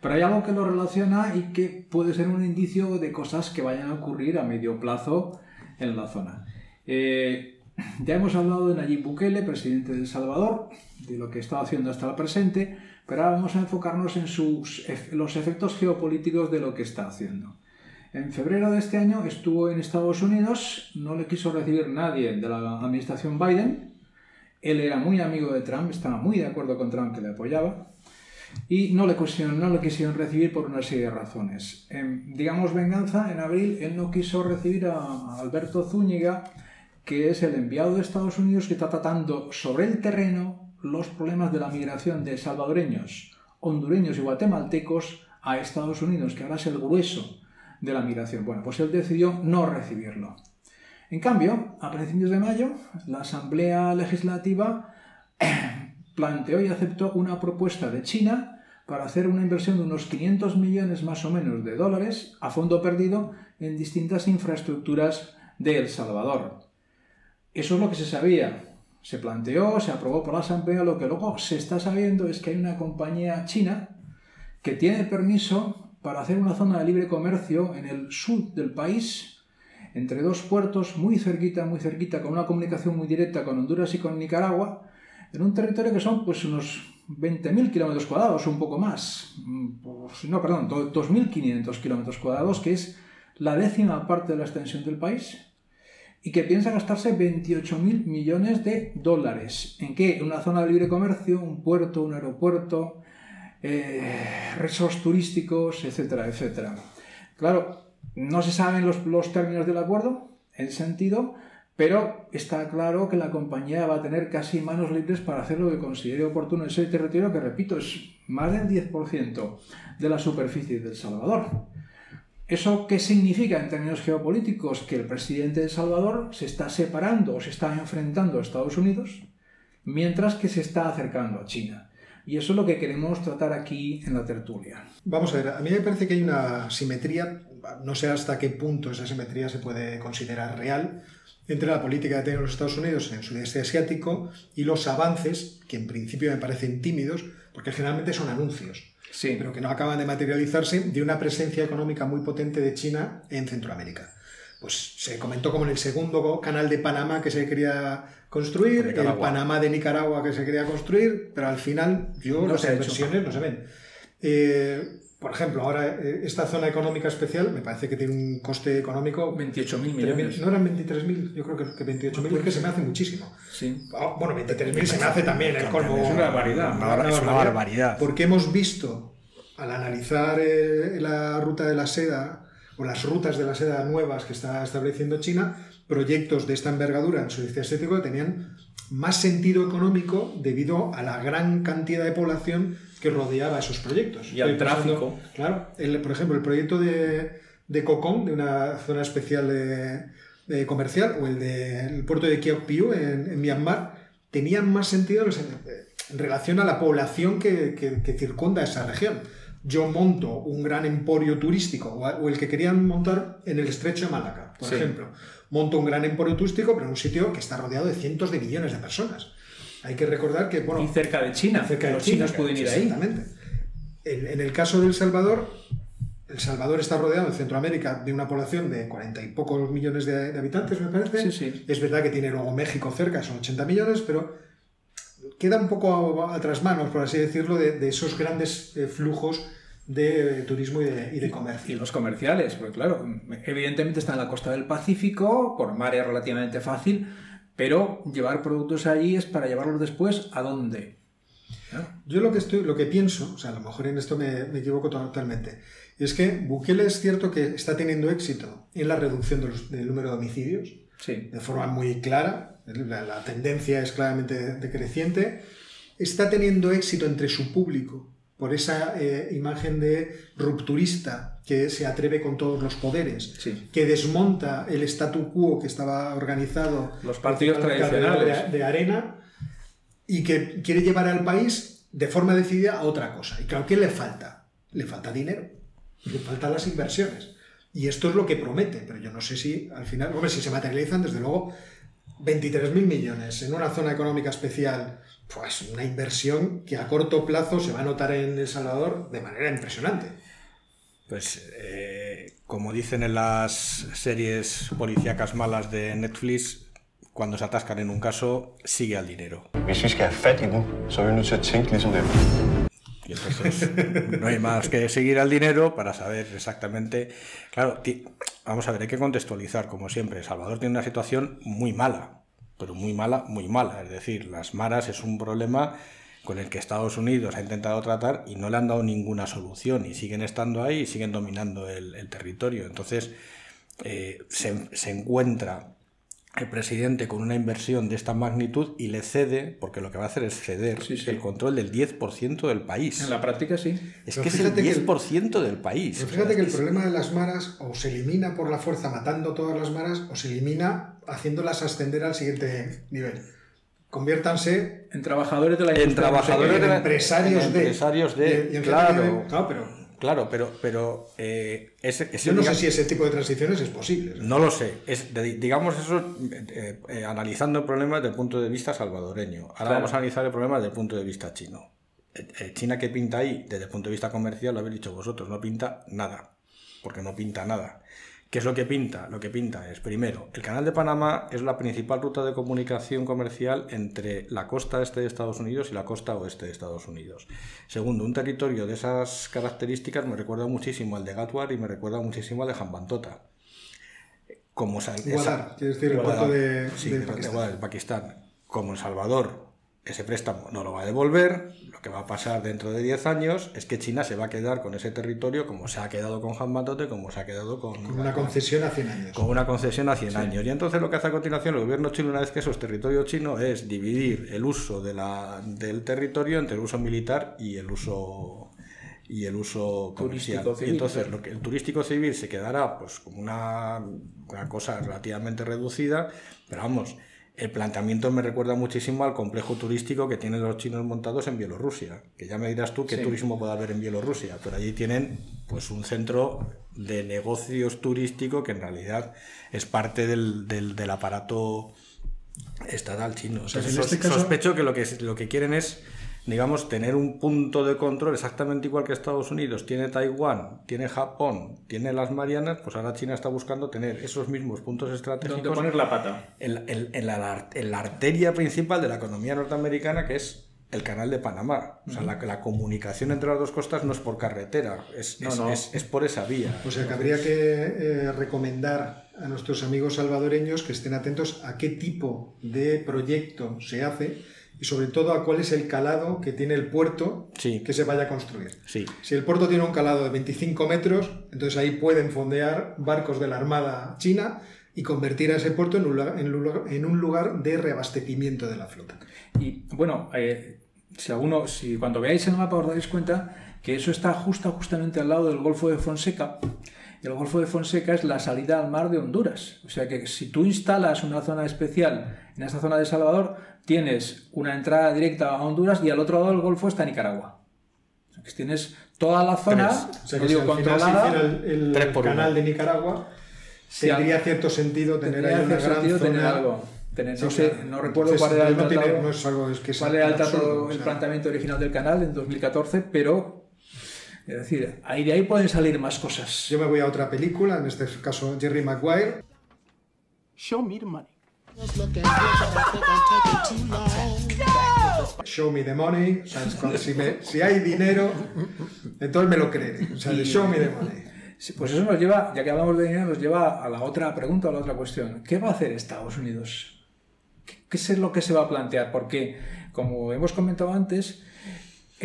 Pero hay algo que lo relaciona y que puede ser un indicio de cosas que vayan a ocurrir a medio plazo en la zona. Eh, ya hemos hablado de Nayib Bukele, presidente de El Salvador, de lo que está haciendo hasta el presente, pero ahora vamos a enfocarnos en sus, los efectos geopolíticos de lo que está haciendo. En febrero de este año estuvo en Estados Unidos, no le quiso recibir nadie de la administración Biden. Él era muy amigo de Trump, estaba muy de acuerdo con Trump que le apoyaba. Y no le, quisieron, no le quisieron recibir por una serie de razones. En, digamos, venganza, en abril él no quiso recibir a Alberto Zúñiga, que es el enviado de Estados Unidos que está tratando sobre el terreno los problemas de la migración de salvadoreños, hondureños y guatemaltecos a Estados Unidos, que ahora es el grueso de la migración. Bueno, pues él decidió no recibirlo. En cambio, a principios de mayo, la Asamblea Legislativa planteó y aceptó una propuesta de China para hacer una inversión de unos 500 millones más o menos de dólares a fondo perdido en distintas infraestructuras de El Salvador. Eso es lo que se sabía. Se planteó, se aprobó por la Asamblea, lo que luego se está sabiendo es que hay una compañía china que tiene permiso para hacer una zona de libre comercio en el sur del país, entre dos puertos muy cerquita, muy cerquita, con una comunicación muy directa con Honduras y con Nicaragua, en un territorio que son pues unos 20.000 kilómetros cuadrados, un poco más, Mm, pues, no, perdón, do- 2.500 kilómetros cuadrados, que es la décima parte de la extensión del país, y que piensa gastarse 28.000 millones de dólares. ¿En qué? En una zona de libre comercio, un puerto, un aeropuerto, eh, resorts turísticos, etcétera, etcétera. Claro, no se saben los, los términos del acuerdo, en sentido, pero está claro que la compañía va a tener casi manos libres para hacer lo que considere oportuno en ese territorio, que repito, es más del 10% de la superficie del Salvador. ¿Eso qué significa en términos geopolíticos? Que el presidente de Salvador se está separando o se está enfrentando a Estados Unidos, mientras que se está acercando a China. Y eso es lo que queremos tratar aquí en la tertulia. Vamos a ver, a mí me parece que hay una simetría, no sé hasta qué punto esa simetría se puede considerar real, entre la política que tienen los Estados Unidos en el sudeste asiático y los avances, que en principio me parecen tímidos, porque generalmente son anuncios, Sí, pero que no acaban de materializarse, de una presencia económica muy potente de China en Centroamérica. Pues se comentó como en el segundo canal de Panamá que se quería construir, el. Panamá de Nicaragua que se quería construir, pero al final yo No las inversiones no se ven. Eh, por ejemplo, ahora eh, esta zona económica especial me parece que tiene un coste económico 28.000 tremendo. millones. No eran 23.000, yo creo que, que 28.000 es que se me hace muchísimo. Sí. Ah, Bueno, 23.000 se me hace también el colmo. Es una barbaridad. Una- es una barbaridad. Porque hemos visto, al analizar eh, la ruta de la seda o las rutas de la seda nuevas que está estableciendo China, proyectos de esta envergadura en sudeste asiático que tenían más sentido económico debido a la gran cantidad de población que rodeaba esos proyectos. Y al tráfico. Claro, el- por ejemplo, el proyecto de, de Kokong, de una zona especial de, de comercial, o el del puerto de Kiokpiu en, en Myanmar, tenían más sentido en, en relación a la población que, que- que circunda esa región. Yo monto un gran emporio turístico, o, o el que querían montar en el estrecho de Malaca, por Sí. ejemplo. Monto un gran emporio turístico, pero en un sitio que está rodeado de cientos de millones de personas. Hay que recordar que, bueno, Y cerca de China, cerca de los China, chinos pueden ir ahí. Exactamente. En, en el caso de El Salvador, El Salvador está rodeado en Centroamérica de una población de cuarenta y pocos millones de, de habitantes, me parece. Sí, sí. Es verdad que tiene luego México cerca, son 80 millones, pero queda un poco a, a trasmanos, por así decirlo, de, de esos grandes eh, flujos de eh, turismo y de, y de Y comercio. los comerciales, pues claro, evidentemente está en la costa del Pacífico, por mar es relativamente fácil, pero llevar productos allí es para llevarlos después a dónde. Yo lo que, estoy, lo que pienso, o sea, a lo mejor en esto me, me equivoco totalmente, es que Bukele es cierto que está teniendo éxito en la reducción de los- del número de homicidios, Sí. de forma muy clara, la, la tendencia es claramente decreciente, está teniendo éxito entre su público por esa eh, imagen de rupturista que se atreve con todos los poderes, Sí. que desmonta el statu quo que estaba organizado Los partidos tradicionales. de, de arena y que quiere llevar al país de forma decidida a otra cosa. Y claro, ¿qué le falta? Le falta dinero, le faltan las inversiones. Y esto es lo que promete, pero yo no sé si al final, hombre, si se materializan, desde luego, 23.000 millones en una zona económica especial, pues una inversión que a corto plazo se va a notar en El Salvador de manera impresionante. Pues eh, como dicen en las series policíacas malas de Netflix, cuando se atascan en un caso, sigue al dinero. Er. Y entonces no hay más que seguir al dinero para saber exactamente. Claro, vamos a ver, hay que contextualizar, como siempre. Salvador tiene una situación muy mala, pero muy mala, muy mala. Es decir, las maras es un problema con el que Estados Unidos ha intentado tratar y no le han dado ninguna solución y siguen estando ahí y siguen dominando el, el territorio. Entonces, eh, se, se encuentra el presidente con una inversión de esta magnitud y le cede, porque lo que va a hacer es ceder Sí, sí. el control del 10% del país. En la práctica sí. Es Pero que es el fíjate que el- 10% del país. Pero O sea, fíjate que el problema de las maras o se elimina por la fuerza matando todas las maras o se elimina haciéndolas ascender al siguiente nivel. Conviértanse En trabajadores de la En industria trabajadores en de la- empresarios en empresarios de- claro. pero Claro, pero, pero eh, ese, ese yo no sé si ese tipo de transiciones es posible. No lo sé. Es, de- digamos eso eh, eh, analizando el problema desde el punto de vista salvadoreño. Ahora Claro. vamos a analizar el problema desde el punto de vista chino. Eh, eh, China que pinta ahí, desde el punto de vista comercial, lo habéis dicho vosotros, no pinta nada. Porque no pinta nada. ¿Qué es lo que pinta? Lo que pinta es, primero, el canal de Panamá es la principal ruta de comunicación comercial entre la costa este de Estados Unidos y la costa oeste de Estados Unidos. Segundo, un territorio de esas características me recuerda muchísimo al de Gatwar y me recuerda muchísimo al de Hambantota. Como Guadar, quiere decir el puerto de, sí, de de- Pakistán. De Pakistán. Como El Salvador, ese préstamo no lo va a devolver, lo que va a pasar dentro de 10 años es que China se va a quedar con ese territorio como se ha quedado con Hambantota, como se ha quedado con, Con una concesión a 100 años. con una concesión a 100 años. Y entonces lo que hace a continuación el gobierno chino, una vez que eso es territorio chino, es dividir el uso de la, del territorio entre el uso militar y el uso y el uso comercial. Turístico civil, y entonces lo que el turístico civil se quedará pues como una, una cosa relativamente reducida, pero vamos, el planteamiento me recuerda muchísimo al complejo turístico que tienen los chinos montados en Bielorrusia, que ya me dirás tú qué Sí. turismo puede haber en Bielorrusia, pero allí tienen pues un centro de negocios turístico que en realidad es parte del, del- del aparato estatal chino. sea, que Entonces, en este caso- sospecho que lo, que lo que quieren es digamos, tener un punto de control exactamente igual que Estados Unidos tiene Taiwán, tiene Japón, tiene las Marianas, pues ahora China está buscando tener esos mismos puntos estratégicos poner la pata. en, en- en la, en la arteria principal de la economía norteamericana, que es el canal de Panamá. O sea, la, la comunicación entre las dos costas no es por carretera, es, No, es- no. es- es por esa vía. O sea que habría que eh, recomendar a nuestros amigos salvadoreños que estén atentos a qué tipo de proyecto se hace y sobre todo a cuál es el calado que tiene el puerto Sí. que se vaya a construir. Sí. Si el puerto tiene un calado de 25 metros, entonces ahí pueden fondear barcos de la Armada China y convertir a ese puerto en un lugar, en un lugar- en un lugar de reabastecimiento de la flota. Y bueno, eh, si alguno, si cuando veáis el mapa os daréis cuenta que eso está justo, justamente al lado del Golfo de Fonseca. Y el Golfo de Fonseca es la salida al mar de Honduras. O sea que si tú instalas una zona especial en esta zona de Salvador, tienes una entrada directa a Honduras y al otro lado del Golfo está Nicaragua. O sea que tienes toda la zona, O sea que digo controlada, el, el Tres por canal uno. de Nicaragua, Sí, tendría cierto sentido tener ahí una cierto gran sentido zona. tener algo. Tener- no sé, recuerdo cuál era el no tiene- tratado. no es algo es que cuál era el, absurdo, tratado- o el sea. planteamiento original del canal en 2014, pero es decir, ahí de ahí pueden salir más cosas. Yo me voy a otra película, en este caso Jerry Maguire. Show me the money. Show me the money. O sea, es cuando- si, me- si hay dinero, entonces me lo creeré. O sea, de show me the money. Pues eso nos lleva, ya que hablamos de dinero, nos lleva a la otra pregunta, a la otra cuestión. ¿Qué va a hacer Estados Unidos? ¿Qué, qué es lo que se va a plantear? Porque, como hemos comentado antes,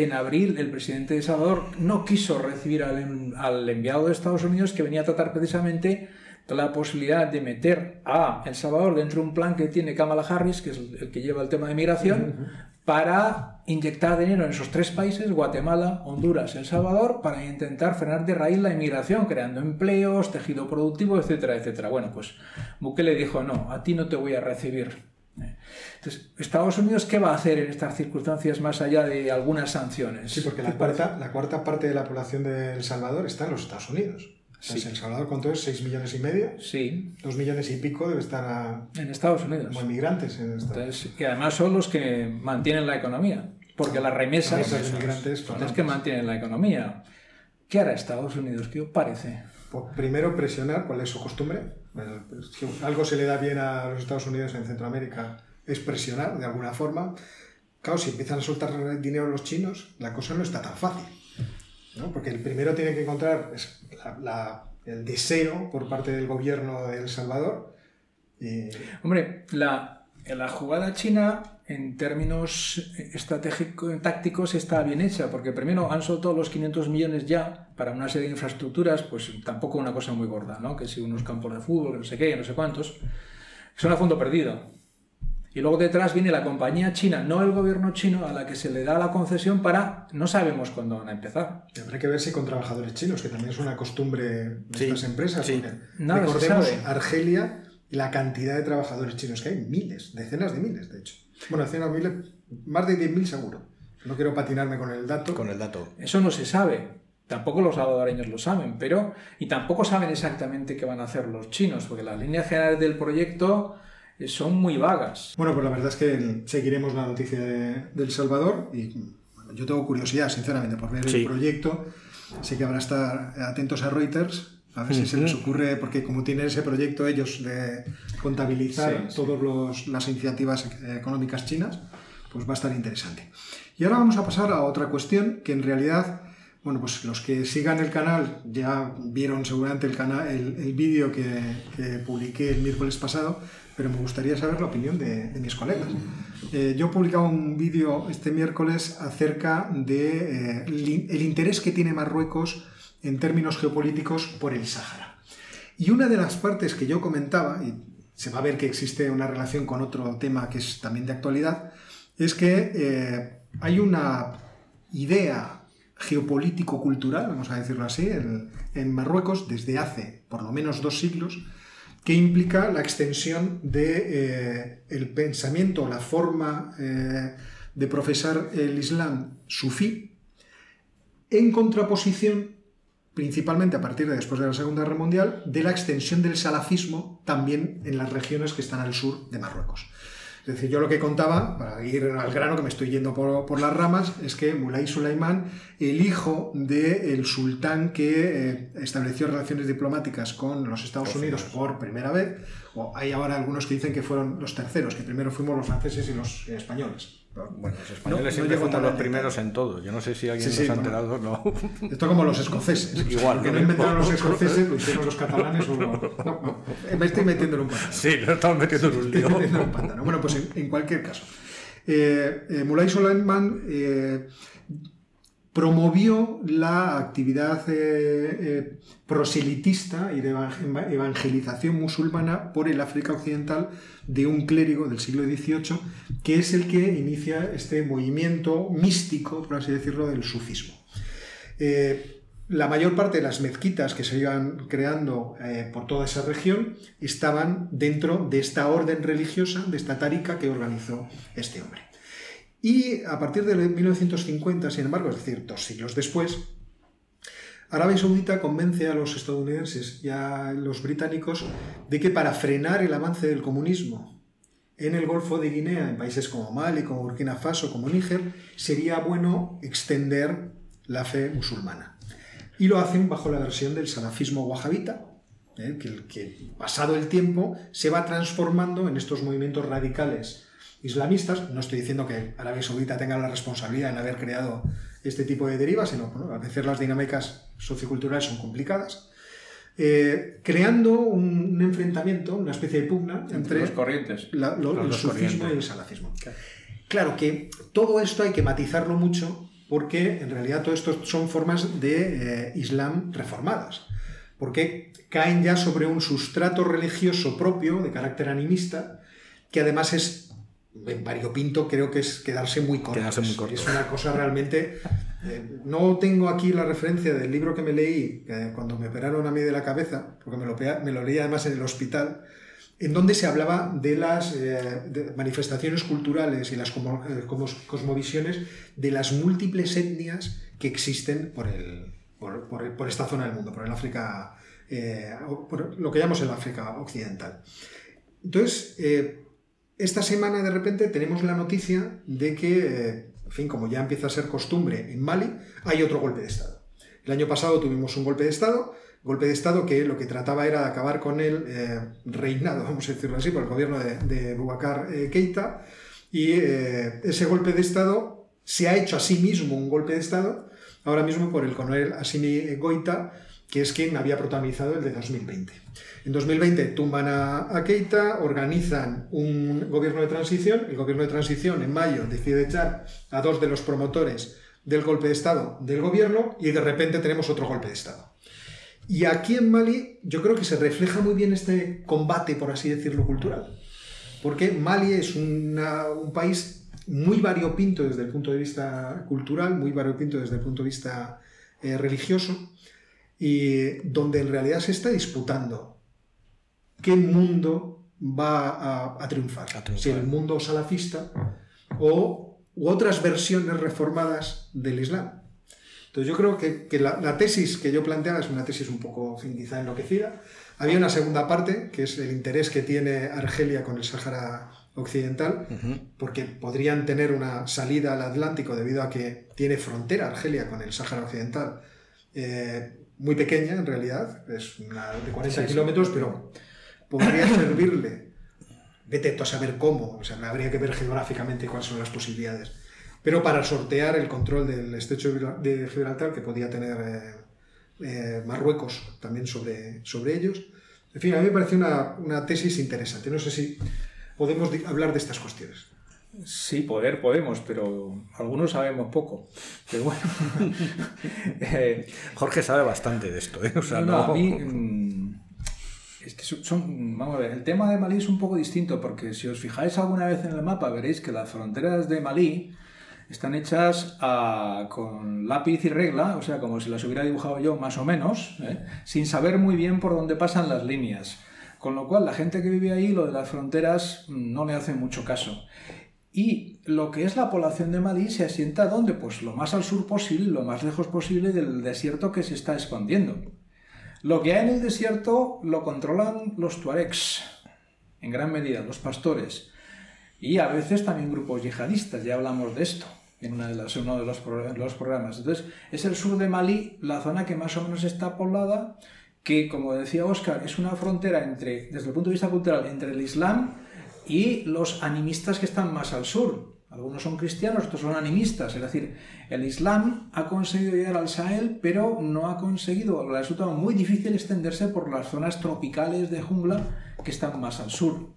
en abril el presidente de Salvador no quiso recibir al, en- al enviado de Estados Unidos que venía a tratar precisamente la posibilidad de meter a El Salvador dentro de un plan que tiene Kamala Harris, que es el el que lleva el tema de migración, para inyectar dinero en esos tres países, Guatemala, Honduras, El Salvador, para intentar frenar de raíz la inmigración, creando empleos, tejido productivo, etcétera, etcétera. Bueno, pues Bukele dijo, no, a ti no te voy a recibir. Entonces, Estados Unidos, ¿qué va a hacer en estas circunstancias más allá de algunas sanciones? Sí, porque la cuarta, la cuarta parte de la población de El Salvador está en los Estados Unidos. O sea, Sí. si El Salvador, ¿cuánto es? ¿6 millones y medio? Sí, 2 millones y pico debe estar a- en Estados Unidos. como inmigrantes en esta. Entonces, y además son los que mantienen la economía, porque las remesas Remesas son las que mantienen la economía. ¿Qué hará Estados Unidos? ¿Qué os parece? Primero presionar, ¿cuál es su costumbre? Pues, si algo se le da bien a los Estados Unidos en Centroamérica es presionar de alguna forma. Claro, si empiezan a soltar dinero los chinos, la cosa no está tan fácil. ¿no? Porque el primero tiene que encontrar la- la- el deseo por parte del gobierno de El Salvador. Y, Hombre, la, la jugada china en términos estratégicos, tácticos está bien hecha, porque primero han soltado los 500 millones ya para una serie de infraestructuras, pues tampoco una cosa muy gorda, ¿no? Que si unos campos de fútbol, no sé qué, no sé cuántos, son a fondo perdido. Y luego detrás viene la compañía china, no el gobierno chino, a la que se le da la concesión para no sabemos cuándo van a empezar. y habrá que ver si con trabajadores chinos, que también es una costumbre de Sí, estas empresas. sí. porque Nada se recordemos sabe. Argelia la cantidad de trabajadores chinos que hay, miles, decenas de miles, de hecho. Bueno, decenas de miles, más de 10.000 seguro. No quiero patinarme con el dato. Con el dato. Eso no se sabe. Tampoco los salvadoreños lo saben, pero. Y tampoco saben exactamente qué van a hacer los chinos, porque las líneas generales del proyecto eh, son muy vagas. Bueno, pues la verdad es que seguiremos la noticia de, de El Salvador y bueno, yo tengo curiosidad, sinceramente, por ver Sí. el proyecto. Sé que habrá que estar atentos a Reuters, a ver si se les ocurre, porque como tienen ese proyecto ellos de contabilizar Sí, todas las iniciativas eh, económicas chinas, pues va a estar interesante. Y ahora vamos a pasar a otra cuestión que en realidad, bueno, pues los que sigan el canal ya vieron seguramente el, cana- el, el vídeo que, que publiqué el miércoles pasado, pero me gustaría saber la opinión de, de mis colegas. Eh, yo he publicado un vídeo este miércoles acerca de eh, el interés que tiene Marruecos en términos geopolíticos por el Sáhara. Y una de las partes que yo comentaba, y se va a ver que existe una relación con otro tema que es también de actualidad, es que eh, hay una idea geopolítico-cultural, vamos a decirlo así, en, Marruecos desde hace por lo menos dos siglos, que implica la extensión de eh, pensamiento, la forma eh, de profesar el Islam sufí, en contraposición, principalmente a partir de después de la Segunda Guerra Mundial, de la extensión del salafismo también en las regiones que están al sur de Marruecos. Es decir, yo lo que contaba, para ir al grano, que me estoy yendo por, por las ramas, es que Mulay Sulaimán, el hijo del sultán que eh, estableció relaciones diplomáticas con los Estados Unidos por primera vez, o hay ahora algunos que dicen que fueron los terceros, que primero fuimos los franceses y los eh, españoles. Bueno, los españoles no siempre fueron los primeros en todo. Yo no sé si alguien Sí, ha enterado, no. Esto como los escoceses. Igual, Que ¿no? inventaron los escoceses, lo hicieron los catalanes o... No, no, me estoy metiendo en un pantano. Sí, lo estamos metiendo en un lío. metiendo en un pantano. Bueno, pues en, en cualquier caso. Eh, eh, Mulay Soleiman eh, promovió la actividad eh, eh, proselitista y de evang- evangelización musulmana por el África Occidental de un clérigo del siglo XVIII, que es el que inicia este movimiento místico, por así decirlo, del sufismo. Eh, la mayor parte de las mezquitas que se iban creando por toda esa región estaban dentro de esta orden religiosa, de esta tárica que organizó este hombre. Y a partir de 1950, sin embargo, es decir, dos siglos después, Arabia Saudita convence a los estadounidenses y a los británicos de que para frenar el avance del comunismo en el Golfo de Guinea, en países como Mali, como Burkina Faso, como Níger, sería bueno extender la fe musulmana. Y lo hacen bajo la versión del salafismo wahabita, ¿eh? que, que pasado el tiempo se va transformando en estos movimientos radicales islamistas. No estoy diciendo que Arabia Saudita tenga la responsabilidad en haber creado este tipo de derivas, sino bueno, a veces las dinámicas socioculturales son complicadas. Eh, creando un, un enfrentamiento, una especie de pugna entre los corrientes. la- lo- Los el sufismo corrientes. y el salafismo. Claro que todo esto hay que matizarlo mucho porque en realidad todo esto son formas de eh, Islam reformadas, porque caen ya sobre un sustrato religioso propio de carácter animista, que además es, en variopinto, creo que es quedarse muy corto. Quedarse muy Es- corto. Es una cosa realmente... eh, no tengo aquí la referencia del libro que me leí eh, cuando me operaron a mí de la cabeza, porque me lo, me lo leí además en el hospital, en donde se hablaba de las eh, de manifestaciones culturales y las como- eh, como- cosmovisiones de las múltiples etnias que existen por, el, por, por- por esta zona del mundo, por el África, eh, por lo que llamamos el África occidental. Entonces, eh, esta semana de repente tenemos la noticia de que, eh, en fin, como ya empieza a ser costumbre en Mali, hay otro golpe de Estado. El año pasado tuvimos un golpe de Estado, golpe de Estado que lo que trataba era de acabar con el eh, reinado, vamos a decirlo así, por el gobierno de, de Boubacar eh, Keita, y ese golpe de Estado se ha hecho a sí mismo un golpe de Estado, ahora mismo por el coronel Assimi Goita, que es quien había protagonizado el de 2020. En 2020 tumban a, Keita, organizan un gobierno de transición, el gobierno de transición en mayo decide echar a dos de los promotores del golpe de Estado del gobierno y de repente tenemos otro golpe de Estado. Y aquí en Mali yo creo que se refleja muy bien este combate, por así decirlo, cultural. Porque Mali es un país muy variopinto desde el punto de vista cultural, muy variopinto desde el punto de vista eh, religioso, y donde en realidad se está disputando qué mundo va a, a triunfar. A triunfar. Si el mundo salafista o u otras versiones reformadas del Islam. Entonces yo creo que, que la, la tesis que yo planteaba es una tesis un poco, quizá enloquecida. Había una segunda parte, que es el interés que tiene Argelia con el Sáhara Occidental, porque podrían tener una salida al Atlántico debido a que tiene frontera Argelia con el Sáhara Occidental, eh, muy pequeña en realidad, es una de 40 kilómetros, pero podría servirle. Vete a saber cómo, o sea, habría que ver geográficamente cuáles son las posibilidades. Pero para sortear el control del estrecho de Gibraltar que podía tener eh, eh, Marruecos también sobre, sobre ellos. En fin, a mí me parece una, una tesis interesante. No sé si podemos hablar de estas cuestiones. Sí, poder podemos, pero algunos sabemos poco. Pero bueno. Eh, Jorge sabe bastante de esto, ¿eh? O sea, no, a mí. mm, Es que son-. Vamos a ver, el tema de Malí es un poco distinto, porque si os fijáis alguna vez en el mapa, veréis que las fronteras de Malí están hechas a- con lápiz y regla, o sea, como si las hubiera dibujado yo más o menos, ¿eh? sin saber muy bien por dónde pasan las líneas. Con lo cual, la gente que vive ahí, lo de las fronteras, mm, no le hace mucho caso. Y lo que es la población de Malí se asienta ¿dónde? Pues lo más al sur posible, lo más lejos posible del desierto que se está expandiendo. Lo que hay en el desierto lo controlan los tuaregs, en gran medida, los pastores. Y a veces también grupos yihadistas, ya hablamos de esto en una de las- uno de los programas. Entonces, es el sur de Malí, la zona que más o menos está poblada, que, como decía Oscar, es una frontera entre, desde el punto de vista cultural entre el Islam y los animistas que están más al sur. Algunos son cristianos, otros son animistas. Es decir, el Islam ha conseguido llegar al Sahel, pero no ha conseguido, le ha resultado muy difícil extenderse por las zonas tropicales de jungla que están más al sur.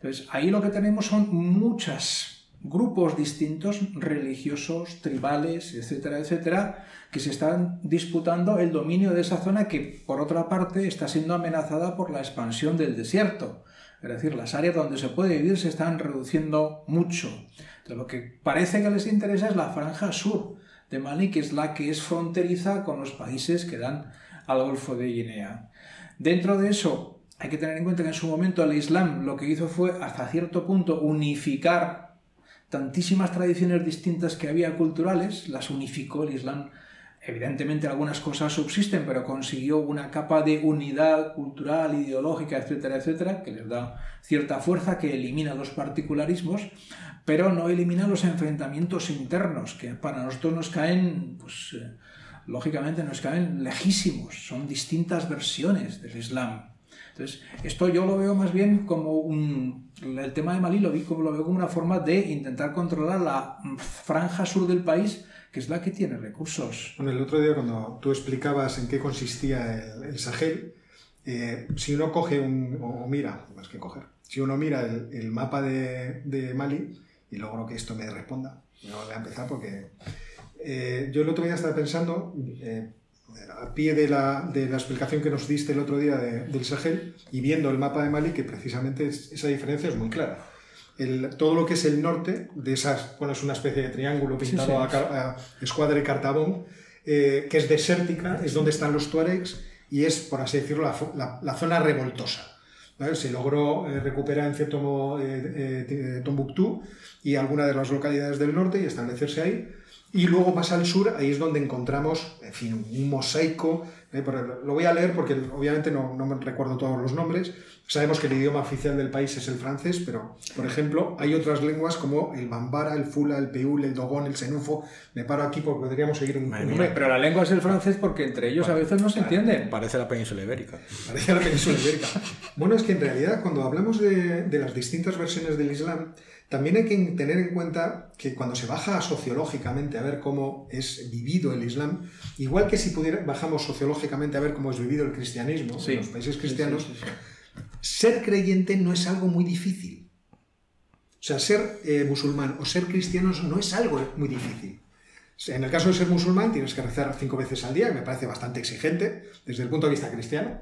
Entonces, ahí lo que tenemos son muchos grupos distintos, religiosos, tribales, etcétera, etcétera, que se están disputando el dominio de esa zona que, por otra parte, está siendo amenazada por la expansión del desierto. Es decir, las áreas donde se puede vivir se están reduciendo mucho. Lo que parece que les interesa es la franja sur de Mali, que es la que es fronteriza con los países que dan al Golfo de Guinea. Dentro de eso, hay que tener en cuenta que en su momento el Islam lo que hizo fue, hasta cierto punto, unificar tantísimas tradiciones distintas que había culturales, las unificó el Islam. Evidentemente algunas cosas subsisten, pero consiguió una capa de unidad cultural, ideológica, etcétera, etcétera, que les da cierta fuerza, que elimina los particularismos, pero no elimina los enfrentamientos internos, que para nosotros nos caen, pues, eh, lógicamente nos caen lejísimos, son distintas versiones del Islam. Entonces, esto yo lo veo más bien como un... El tema de Malí lo, vi como, lo veo como una forma de intentar controlar la franja sur del país, que es la que tiene recursos. Bueno, el otro día cuando tú explicabas en qué consistía el, el Sahel, eh, si uno coge un, o mira, más que coger, si uno mira el, mapa de, Mali, y logro que esto me responda, voy a empezar porque Eh, yo el otro día estaba pensando, eh, a pie de la, de la explicación que nos diste el otro día de- del Sahel y viendo el mapa de Mali, que precisamente es- esa diferencia es muy clara. El- todo lo que es el norte, de esas, bueno, es una especie de triángulo pintado sí. a, car- a escuadre cartabón, eh, que es desértica, es donde están los tuaregs y es, por así decirlo, la, la- la zona revoltosa. ¿vale? Se logró eh, recuperar en cierto modo eh, eh, Tombuctú y algunas de las localidades del norte y establecerse ahí. Y luego más al sur, ahí es donde encontramos, en fin, un mosaico. eh, pero lo voy a leer porque obviamente no, no me recuerdo todos los nombres. Sabemos que el idioma oficial del país es el francés, pero, por ejemplo, hay otras lenguas como el bambara, el fula, el peul, el dogón, el senufo. Me paro aquí porque podríamos seguir un. Hombre, pero la lengua es el francés porque entre ellos a veces no se entienden. Parece la península ibérica. Parecía la península ibérica. Bueno, es que en realidad cuando hablamos de, de las distintas versiones del Islam, también hay que tener en cuenta que cuando se baja sociológicamente a ver cómo es vivido el Islam, igual que si pudiera, bajamos sociológicamente a ver cómo es vivido el cristianismo Sí. en los países cristianos, Sí, sí, ser creyente no es algo muy difícil. O sea, ser eh, musulmán o ser cristiano no es algo muy difícil. En el caso de ser musulmán tienes que rezar cinco veces al día, que me parece bastante exigente desde el punto de vista cristiano,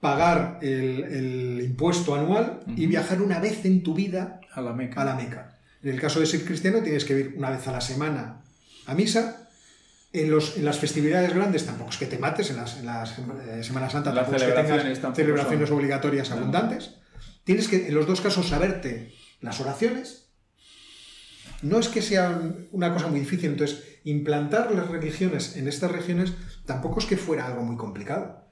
pagar el, el impuesto anual y viajar una vez en tu vida A la Meca. a la Meca. En el caso de ser cristiano tienes que ir una vez a la semana a misa. En, los, en las festividades grandes tampoco es que te mates, en las, en las eh, Semana Santa Las tampoco es que tengas celebraciones son- obligatorias No. abundantes. Tienes que, en los dos casos, saberte las oraciones. No es que sea una cosa muy difícil, entonces implantar las religiones en estas regiones tampoco es que fuera algo muy complicado.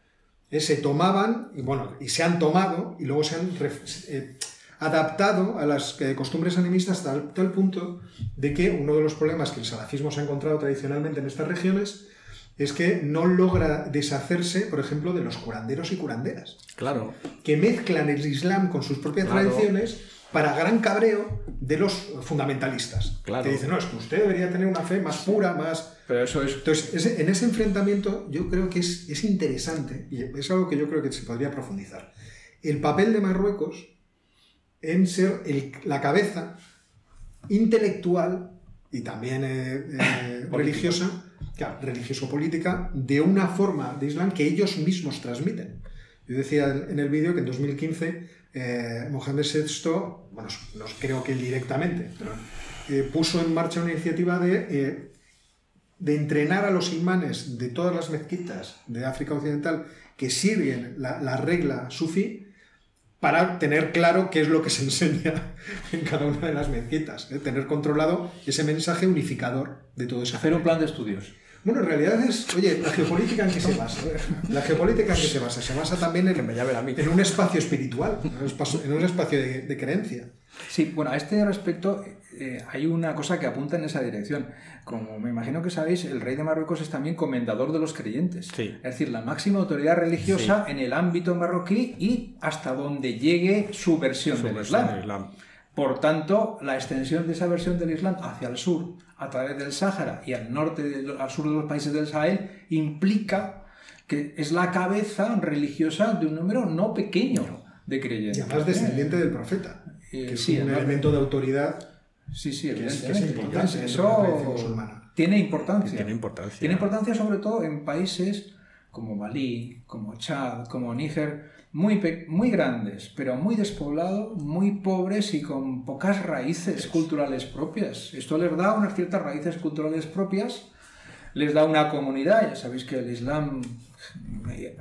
Eh, se tomaban, y bueno, y se han tomado, y luego se han eh, adaptado a las eh, costumbres animistas hasta el- tal punto de que uno de los problemas que el salafismo se ha encontrado tradicionalmente en estas regiones es que no logra deshacerse, por ejemplo, de los curanderos y curanderas Claro. que mezclan el Islam con sus propias Claro. tradiciones para gran cabreo de los fundamentalistas. Claro. Que dicen, no, es que usted debería tener una fe más pura, más... Pero eso es Entonces, en ese enfrentamiento yo creo que es, es interesante y es algo que yo creo que se podría profundizar. El papel de Marruecos en ser el- la cabeza intelectual y también eh, eh, religiosa, claro, religioso-política, de una forma de Islam que ellos mismos transmiten. Yo decía en el vídeo que en 2015 eh, Mohamed VI, bueno, no creo que él directamente, pero eh, puso en marcha una iniciativa de, de entrenar a los imanes de todas las mezquitas de África Occidental que siguen la, la regla sufí para tener claro qué es lo que se enseña en cada una de las mezquitas, ¿eh? tener controlado ese mensaje unificador de todo eso. hacer un plan de estudios. Bueno, en realidad es, oye, la geopolítica en qué se basa. La geopolítica en qué se basa. Se basa también en, Que me llame la mí. en un espacio espiritual, en un espacio, en un espacio de, de creencia. Sí, bueno, a este respecto eh, hay una cosa que apunta en esa dirección. Como me imagino que sabéis, el rey de Marruecos es también comendador de los creyentes. Sí. Es decir, la máxima autoridad religiosa en el ámbito marroquí y hasta donde llegue su versión Su del versión Islam. del Islam. Por tanto, la extensión de esa versión del Islam hacia el sur, a través del Sáhara y al norte, al sur de los países del Sahel, implica que es la cabeza religiosa de un número no pequeño de creyentes. Y además descendiente del profeta, Eh, que es sí, un además- elemento de autoridad Sí, sí, que es, que es importante la eso tiene importancia. Tiene importancia. Tiene importancia sobre todo en países como Malí, como Chad, como Níger, muy, muy grandes, pero muy despoblados, muy pobres y con pocas raíces culturales propias. Esto les da unas ciertas raíces culturales propias, les da una comunidad, ya sabéis que el Islam eh,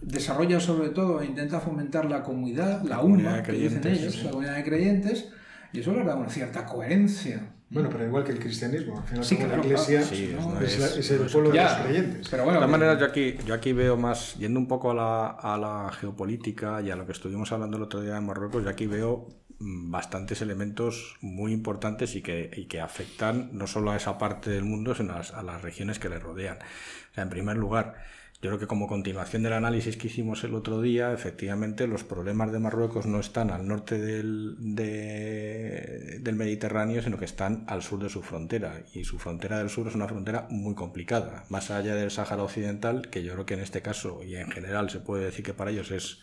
desarrolla sobre todo e intenta fomentar la comunidad, la, comunidad UMA, de que dicen ellos, sí. la comunidad de creyentes, y eso les da una cierta coherencia. Bueno, pero igual que el cristianismo, al final Sí, la iglesia claro, sí, ¿no? es, la- es- es el pueblo de Ya, los creyentes. pero De bueno, todas maneras, yo aquí, yo aquí veo más, yendo un poco a la, a la geopolítica y a lo que estuvimos hablando el otro día en Marruecos, yo aquí veo mm, bastantes elementos muy importantes y que, y que afectan no solo a esa parte del mundo, sino a las, a las regiones que le rodean. O sea, en primer lugar, yo creo que como continuación del análisis que hicimos el otro día, efectivamente los problemas de Marruecos no están al norte del, del Mediterráneo, sino que están al sur de su frontera. Y su frontera del sur es una frontera muy complicada, más allá del Sáhara Occidental, que yo creo que en este caso y en general se puede decir que para ellos es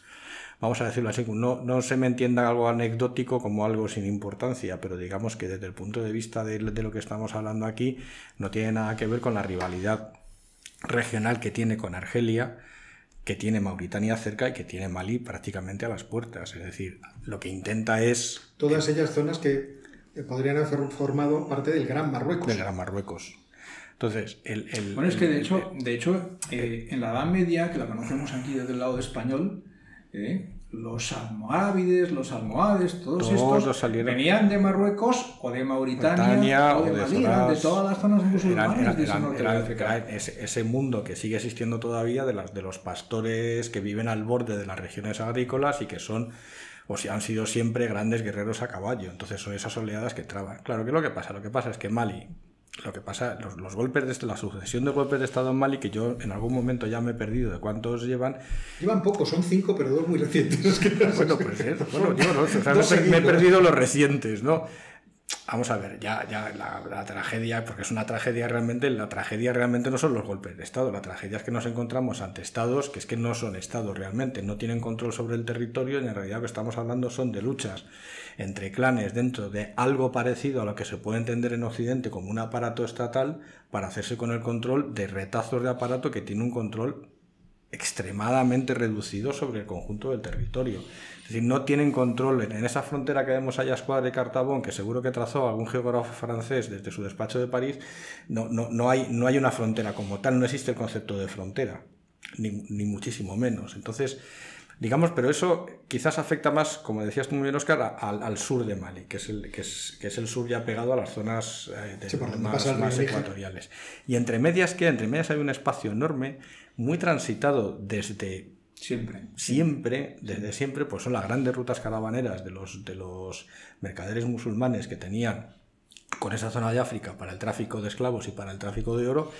vamos a decirlo así, no, no se me entienda algo anecdótico como algo sin importancia, pero digamos que desde el punto de vista de, de, lo que estamos hablando aquí, no tiene nada que ver con la rivalidad regional que tiene con Argelia, que tiene Mauritania cerca y que tiene Mali prácticamente a las puertas. Es decir, lo que intenta es... Todas ellas zonas que podrían haber formado parte del Gran Marruecos. Del Gran Marruecos. Entonces, el, el bueno, es que de hecho, de hecho eh, en la Edad Media, que la conocemos aquí desde el lado español, eh, los almohávides, los almohades, todos, todos estos salieron... venían de Marruecos o de Mauritania, o de, Mali, de, todas las zonas musulmanas eran, eran, ese, ese, mundo que sigue existiendo todavía de, las, de los pastores que viven al borde de las regiones agrícolas y que son o si han sido siempre grandes guerreros a caballo. Entonces son esas oleadas que traban. Claro, ¿qué es lo que pasa? Lo que pasa es que Mali, lo que pasa, los, los, golpes de este, la sucesión de golpes de Estado en Mali, que yo en algún momento ya me he perdido de cuántos llevan. Llevan pocos, son cinco, pero dos muy recientes. bueno, pues ¿eh? bueno, yo no, o sea, me, me, he perdido los recientes, ¿no? Vamos a ver, ya, ya la, la, tragedia, porque es una tragedia realmente, la tragedia realmente no son los golpes de Estado, la tragedia es que nos encontramos ante estados que es que no son estados realmente, no tienen control sobre el territorio y en realidad lo que estamos hablando son de luchas entre clanes dentro de algo parecido a lo que se puede entender en Occidente como un aparato estatal para hacerse con el control de retazos de aparato que tiene un control extremadamente reducido sobre el conjunto del territorio. Es decir, no tienen control en esa frontera que vemos allá Escuadra de Cartabón, que seguro que trazó algún geógrafo francés desde su despacho de París, no, no, no, hay, no hay una frontera como tal, no existe el concepto de frontera, ni, ni muchísimo menos. Entonces, digamos, pero eso quizás afecta más, como decías tú muy bien, Oscar, al, al sur de Mali, que es, el, que, es, que es el sur ya pegado a las zonas eh, de, Sí, más, más ecuatoriales. Y entre medias, ¿qué? Entre medias hay un espacio enorme, muy transitado desde Siempre. siempre, desde siempre, pues son las grandes rutas caravaneras de los, de los mercaderes musulmanes que tenían con esa zona de África para el tráfico de esclavos y para el tráfico de oro,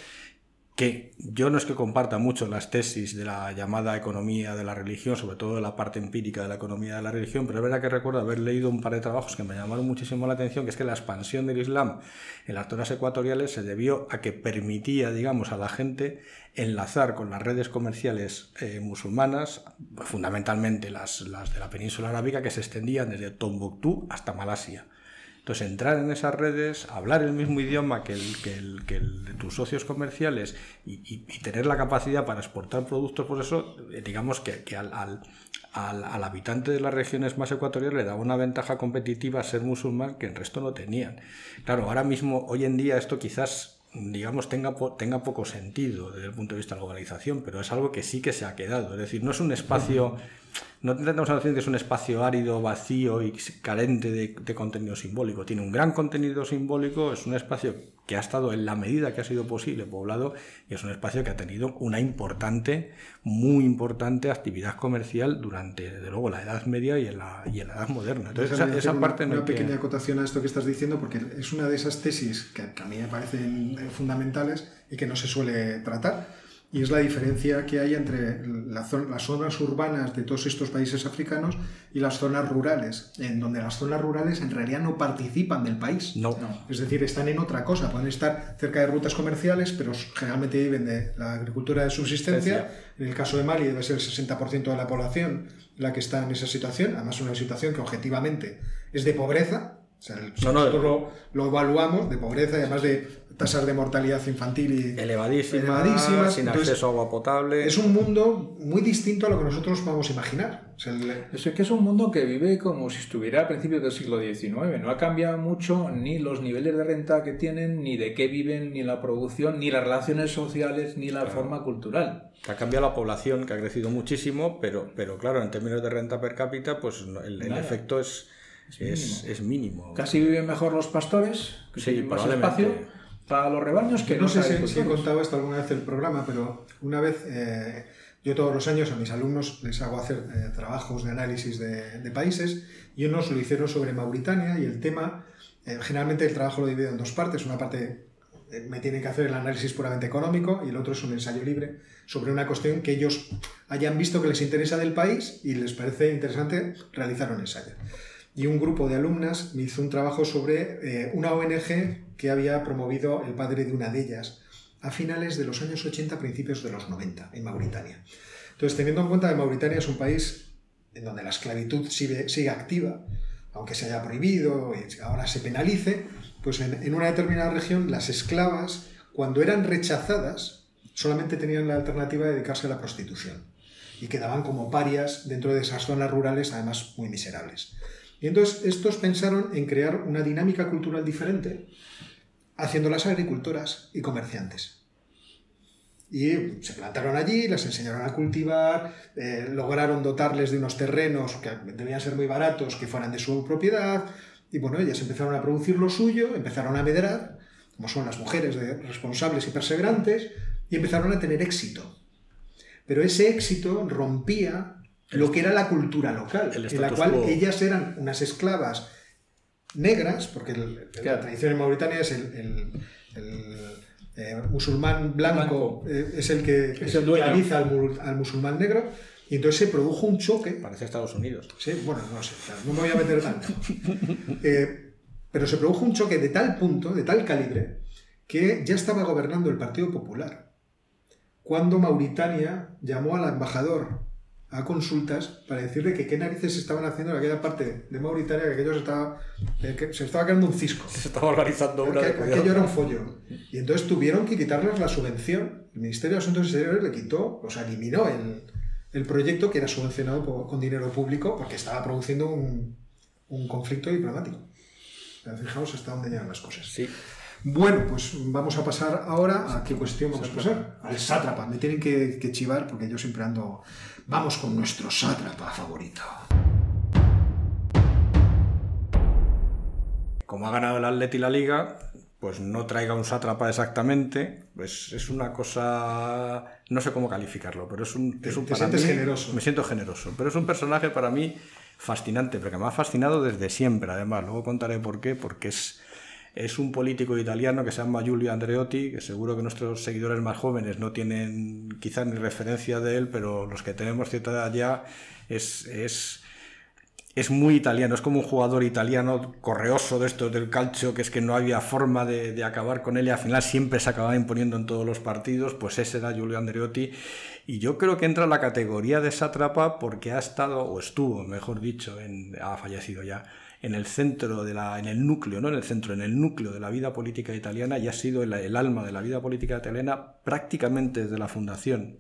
que yo no es que comparta mucho las tesis de la llamada economía de la religión, sobre todo de la parte empírica de la economía de la religión, pero es verdad que recuerdo haber leído un par de trabajos que me llamaron muchísimo la atención, que es que la expansión del Islam en las zonas ecuatoriales se debió a que permitía, digamos, a la gente enlazar con las redes comerciales eh, musulmanas, fundamentalmente las, las de la península arábica, que se extendían desde Tombuctú hasta Malasia. Entonces, entrar en esas redes, hablar el mismo idioma que el, que de tus socios comerciales y, tener la capacidad para exportar productos, por eso, eh, digamos que, que al, al, al, al, habitante de las regiones más ecuatoriales le daba una ventaja competitiva ser musulmán que el resto no tenían. Claro, ahora mismo, hoy en día, esto quizás digamos, tenga, tenga poco sentido desde el punto de vista de la globalización, pero es algo que sí que se ha quedado. Es decir, no es un espacio, no intentamos decir que es un espacio árido, vacío y carente de, de, contenido simbólico. Tiene un gran contenido simbólico, es un espacio que ha estado en la medida que ha sido posible poblado y es un espacio que ha tenido una importante, muy importante actividad comercial durante, desde luego, la Edad Media y en la, y en la Edad Moderna. Entonces, esa, esa, una, parte... Una, pequeña que... acotación a esto que estás diciendo, porque es una de esas tesis que, que a mí me parecen fundamentales y que no se suele tratar y es la diferencia que hay entre la zona, las zonas urbanas de todos estos países africanos y las zonas rurales, en donde las zonas rurales en realidad no participan del país. No. no. Es decir, están en otra cosa. Pueden estar cerca de rutas comerciales, pero generalmente viven de la agricultura de subsistencia. En el caso de Mali debe ser el 60% de la población la que está en esa situación, además una situación que objetivamente es de pobreza. O sea, el, no, nosotros no, lo, lo evaluamos de pobreza y además de tasas de mortalidad infantil y elevadísimas, elevadísimas. sin Entonces, acceso a agua potable. Es un mundo muy distinto a lo que nosotros podemos imaginar. O sea, el... Es que es un mundo que vive como si estuviera a principios del siglo XIX. No ha cambiado mucho ni los niveles de renta que tienen, ni de qué viven, ni la producción, ni las relaciones sociales, ni la claro. forma cultural. Ha cambiado la población, que ha crecido muchísimo, pero, pero claro, en términos de renta per cápita, pues el, el efecto es, es mínimo. Es, mínimo. Casi viven mejor los pastores, que sí, más espacio para los rebaños que no, no sé si, si, he contado esto alguna vez en el programa, pero una vez eh, yo todos los años a mis alumnos les hago hacer eh, trabajos de análisis de, de, países y unos lo hicieron sobre Mauritania y el tema, eh, generalmente el trabajo lo divido en dos partes, una parte eh, me tienen que hacer el análisis puramente económico y el otro es un ensayo libre sobre una cuestión que ellos hayan visto que les interesa del país y les parece interesante realizar un ensayo. Y un grupo de alumnas me hizo un trabajo sobre eh, una ONG que había promovido el padre de una de ellas a finales de los años 80, principios de los 90, en Mauritania. Entonces, teniendo en cuenta que Mauritania es un país en donde la esclavitud sigue, activa, aunque se haya prohibido y ahora se penalice, pues en, en una determinada región las esclavas, cuando eran rechazadas, solamente tenían la alternativa de dedicarse a la prostitución y quedaban como parias dentro de esas zonas rurales, además muy miserables. Y entonces estos pensaron en crear una dinámica cultural diferente, haciéndolas agricultoras y comerciantes. Y se plantaron allí, les enseñaron a cultivar, eh, lograron dotarles de unos terrenos que debían ser muy baratos, que fueran de su propiedad, y bueno, ellas empezaron a producir lo suyo, empezaron a medrar, como son las mujeres de- responsables y perseverantes, y empezaron a tener éxito. Pero ese éxito rompía lo que era la cultura local, en la cual quo. ellas eran unas esclavas negras, porque el- la tradición en Mauritania es el, el- el, eh, musulmán blanco, Blanco. eh, es el que Es esclaviza al, al musulmán negro, y entonces se produjo un choque Parece Estados Unidos. Sí, bueno, no sé, claro, no me voy a meter tanto. Eh, pero se produjo un choque de tal punto, de tal calibre, que ya estaba gobernando el Partido Popular. Cuando Mauritania llamó al embajador a consultas para decirle que qué narices estaban haciendo en aquella parte de Mauritania, que aquello se estaba, eh, que se estaba quedando un cisco. Se estaba organizando una Que de aquello era un follón. Y entonces tuvieron que quitarles la subvención. El Ministerio de Asuntos Exteriores le quitó, o sea, eliminó el, el proyecto que era subvencionado por- con dinero público porque estaba produciendo un, un conflicto diplomático. Fijaos hasta dónde llegan las cosas. Sí. Bueno, pues vamos a pasar ahora a qué cuestión vamos a pasar. Al sátrapa. Me tienen que, que chivar porque yo siempre ando. Vamos con nuestro sátrapa favorito. Como ha ganado el Atleti la Liga, pues no traiga un sátrapa exactamente, pues es una cosa, no sé cómo calificarlo, pero es un... Te- es un te para sientes mí- generoso. Me siento generoso, pero es un personaje para mí fascinante, porque me ha fascinado desde siempre, además, luego contaré por qué, porque es, es un político italiano que se llama Giulio Andreotti, que seguro que nuestros seguidores más jóvenes no tienen quizás ni referencia de él, pero los que tenemos cierta edad ya es... es es muy italiano, es como un jugador italiano correoso de estos del calcio, que es que no había forma de, acabar con él y al final siempre se acababa imponiendo en todos los partidos, pues ese era Giulio Andreotti. Y yo creo que entra en la categoría de sátrapa porque ha estado, o estuvo, mejor dicho, ha fallecido ya, en el centro de la, en el núcleo, no en el centro, en el núcleo de la vida política italiana y ha sido el, el alma de la vida política italiana prácticamente desde la fundación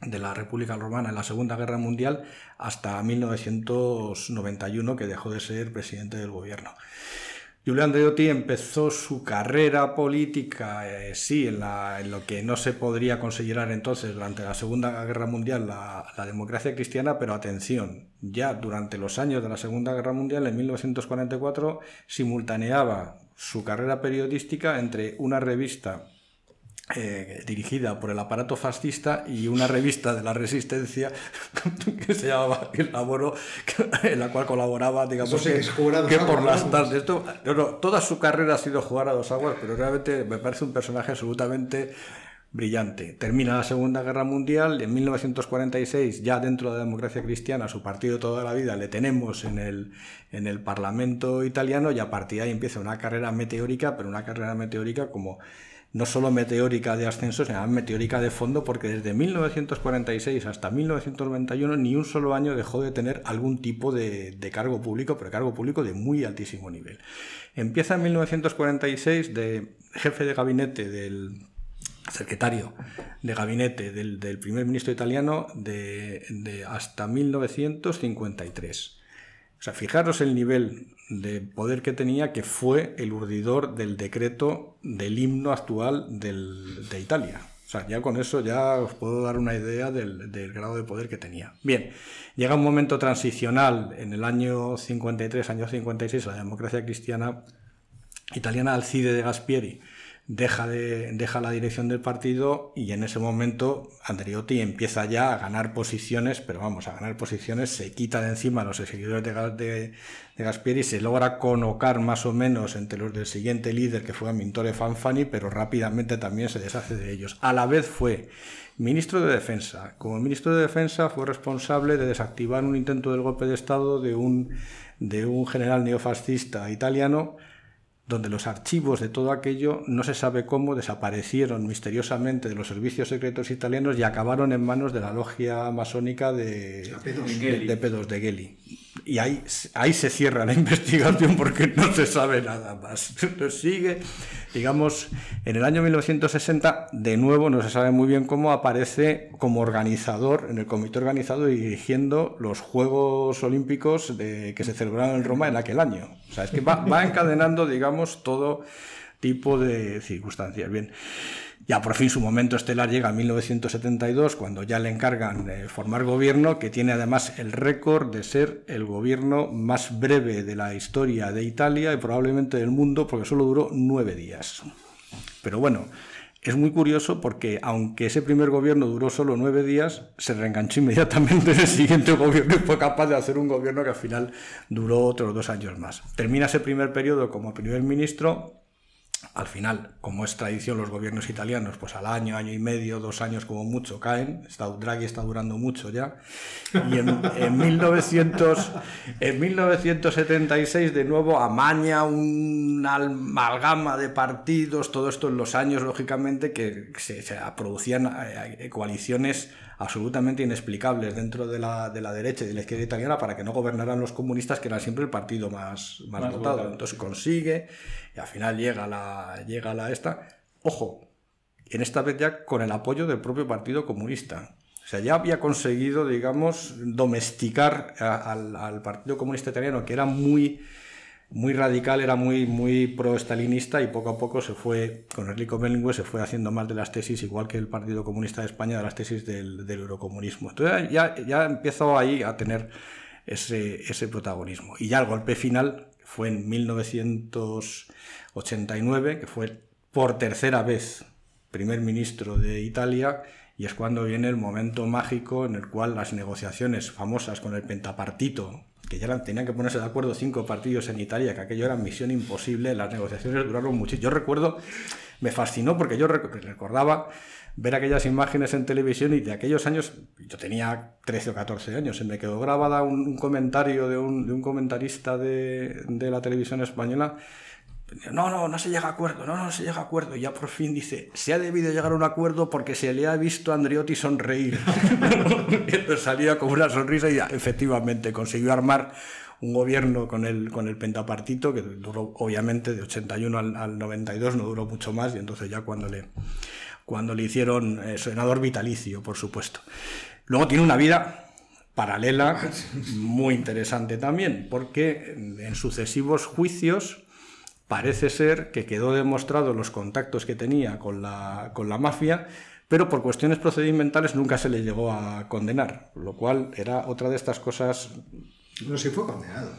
de la República Romana en la Segunda Guerra Mundial hasta 1991 que dejó de ser presidente del gobierno. Giulio Andreotti empezó su carrera política, eh, sí, en lo que no se podría considerar entonces durante la Segunda Guerra Mundial la, la democracia cristiana, pero atención, ya durante los años de la Segunda Guerra Mundial, en 1944, simultaneaba su carrera periodística entre una revista eh, dirigida por el aparato fascista y una revista de la resistencia que se llamaba El Laboro, en la cual colaboraba, digamos, sí que es por las tardes. Esto, no, no, toda su carrera ha sido jugar a dos aguas, pero realmente me parece un personaje absolutamente brillante. Termina la Segunda Guerra Mundial, en 1946, ya dentro de la democracia cristiana, su partido toda la vida le tenemos en el, en el Parlamento italiano y a partir de ahí empieza una carrera meteórica, pero una carrera meteórica como no solo meteórica de ascenso, sino meteórica de fondo, porque desde 1946 hasta 1991 ni un solo año dejó de tener algún tipo de, cargo público, pero cargo público de muy altísimo nivel. Empieza en 1946 de jefe de gabinete del secretario de gabinete del, del primer ministro italiano de, de hasta 1953. O sea, fijaros el nivel de poder que tenía, que fue el urdidor del decreto del himno actual de Italia. O sea, ya con eso ya os puedo dar una idea del, del grado de poder que tenía. Bien, llega un momento transicional en el año 53, año 56, la democracia cristiana italiana Alcide de Gaspieri deja, de, deja la dirección del partido y en ese momento Andreotti empieza ya a ganar posiciones, pero vamos, a ganar posiciones, se quita de encima a los seguidores de, de, de Gaspieri, se logra colocar más o menos entre los del siguiente líder que fue Amintore Fanfani, pero rápidamente también se deshace de ellos. A la vez fue ministro de Defensa. Como ministro de Defensa fue responsable de desactivar un intento del golpe de Estado de un, de un general neofascista italiano donde los archivos de todo aquello no se sabe cómo desaparecieron misteriosamente de los servicios secretos italianos y acabaron en manos de la logia masónica de, P2. de, de P2 de Geli. Y ahí, ahí se cierra la investigación porque no se sabe nada más. Entonces sigue, digamos, en el año 1960, de nuevo, no se sabe muy bien cómo aparece como organizador, en el comité organizador y dirigiendo los Juegos Olímpicos de, que se celebraron en Roma en aquel año. O sea, es que va encadenando, digamos, todo tipo de circunstancias. Bien. Ya por fin su momento estelar llega en 1972, cuando ya le encargan eh, formar gobierno, que tiene además el récord de ser el gobierno más breve de la historia de Italia y probablemente del mundo, porque solo duró nueve días. Pero bueno, es muy curioso porque aunque ese primer gobierno duró solo nueve días, se reenganchó inmediatamente en el siguiente gobierno y fue capaz de hacer un gobierno que al final duró otros dos años más. Termina ese primer periodo como primer ministro al final, como es tradición los gobiernos italianos, pues al año, año y medio, dos años como mucho caen. Está, Draghi está durando mucho ya. Y en, en 1900, en 1976 de nuevo amaña una amalgama de partidos, todo esto en los años, lógicamente, que se, se producían eh, coaliciones absolutamente inexplicables dentro de la, de la derecha y de la izquierda italiana para que no gobernaran los comunistas, que eran siempre el partido más, más, Más votado. Entonces consigue y al final llega la, llega la esta. Ojo, en esta vez ya con el apoyo del propio Partido Comunista. O sea, ya había conseguido, digamos, domesticar a- al, al Partido Comunista Italiano, que era muy, muy radical, era muy, muy pro-estalinista y poco a poco se fue, con Enrico Berlinguer, se fue haciendo más de las tesis, igual que el Partido Comunista de España, de las tesis del, del eurocomunismo. Entonces ya, ya empezó ahí a tener ese, ese protagonismo. Y ya el golpe final fue en 1989, que fue por tercera vez primer ministro de Italia, y es cuando viene el momento mágico en el cual las negociaciones famosas con el pentapartito, que ya tenían que ponerse de acuerdo cinco partidos en Italia, que aquello era misión imposible, las negociaciones duraron mucho. Yo recuerdo, me fascinó porque yo rec- recordaba ver aquellas imágenes en televisión y de aquellos años, yo tenía 13 o 14 años, se me quedó grabada un, un comentario de un, de un comentarista de, de la televisión española no, no, no se llega a acuerdo, no, no se llega a acuerdo. Y ya por fin dice, se ha debido llegar a un acuerdo porque se le ha visto a Andriotti sonreír. y salía con una sonrisa y ya, efectivamente consiguió armar un gobierno con el, con el pentapartito que duró obviamente de 81 al, al 92, no duró mucho más y entonces ya cuando le, cuando le hicieron eh, senador vitalicio, por supuesto. Luego tiene una vida paralela muy interesante también, porque en sucesivos juicios parece ser que quedó demostrado los contactos que tenía con la, con la mafia, pero por cuestiones procedimentales nunca se le llegó a condenar, lo cual era otra de estas cosas, No, sí fue condenado.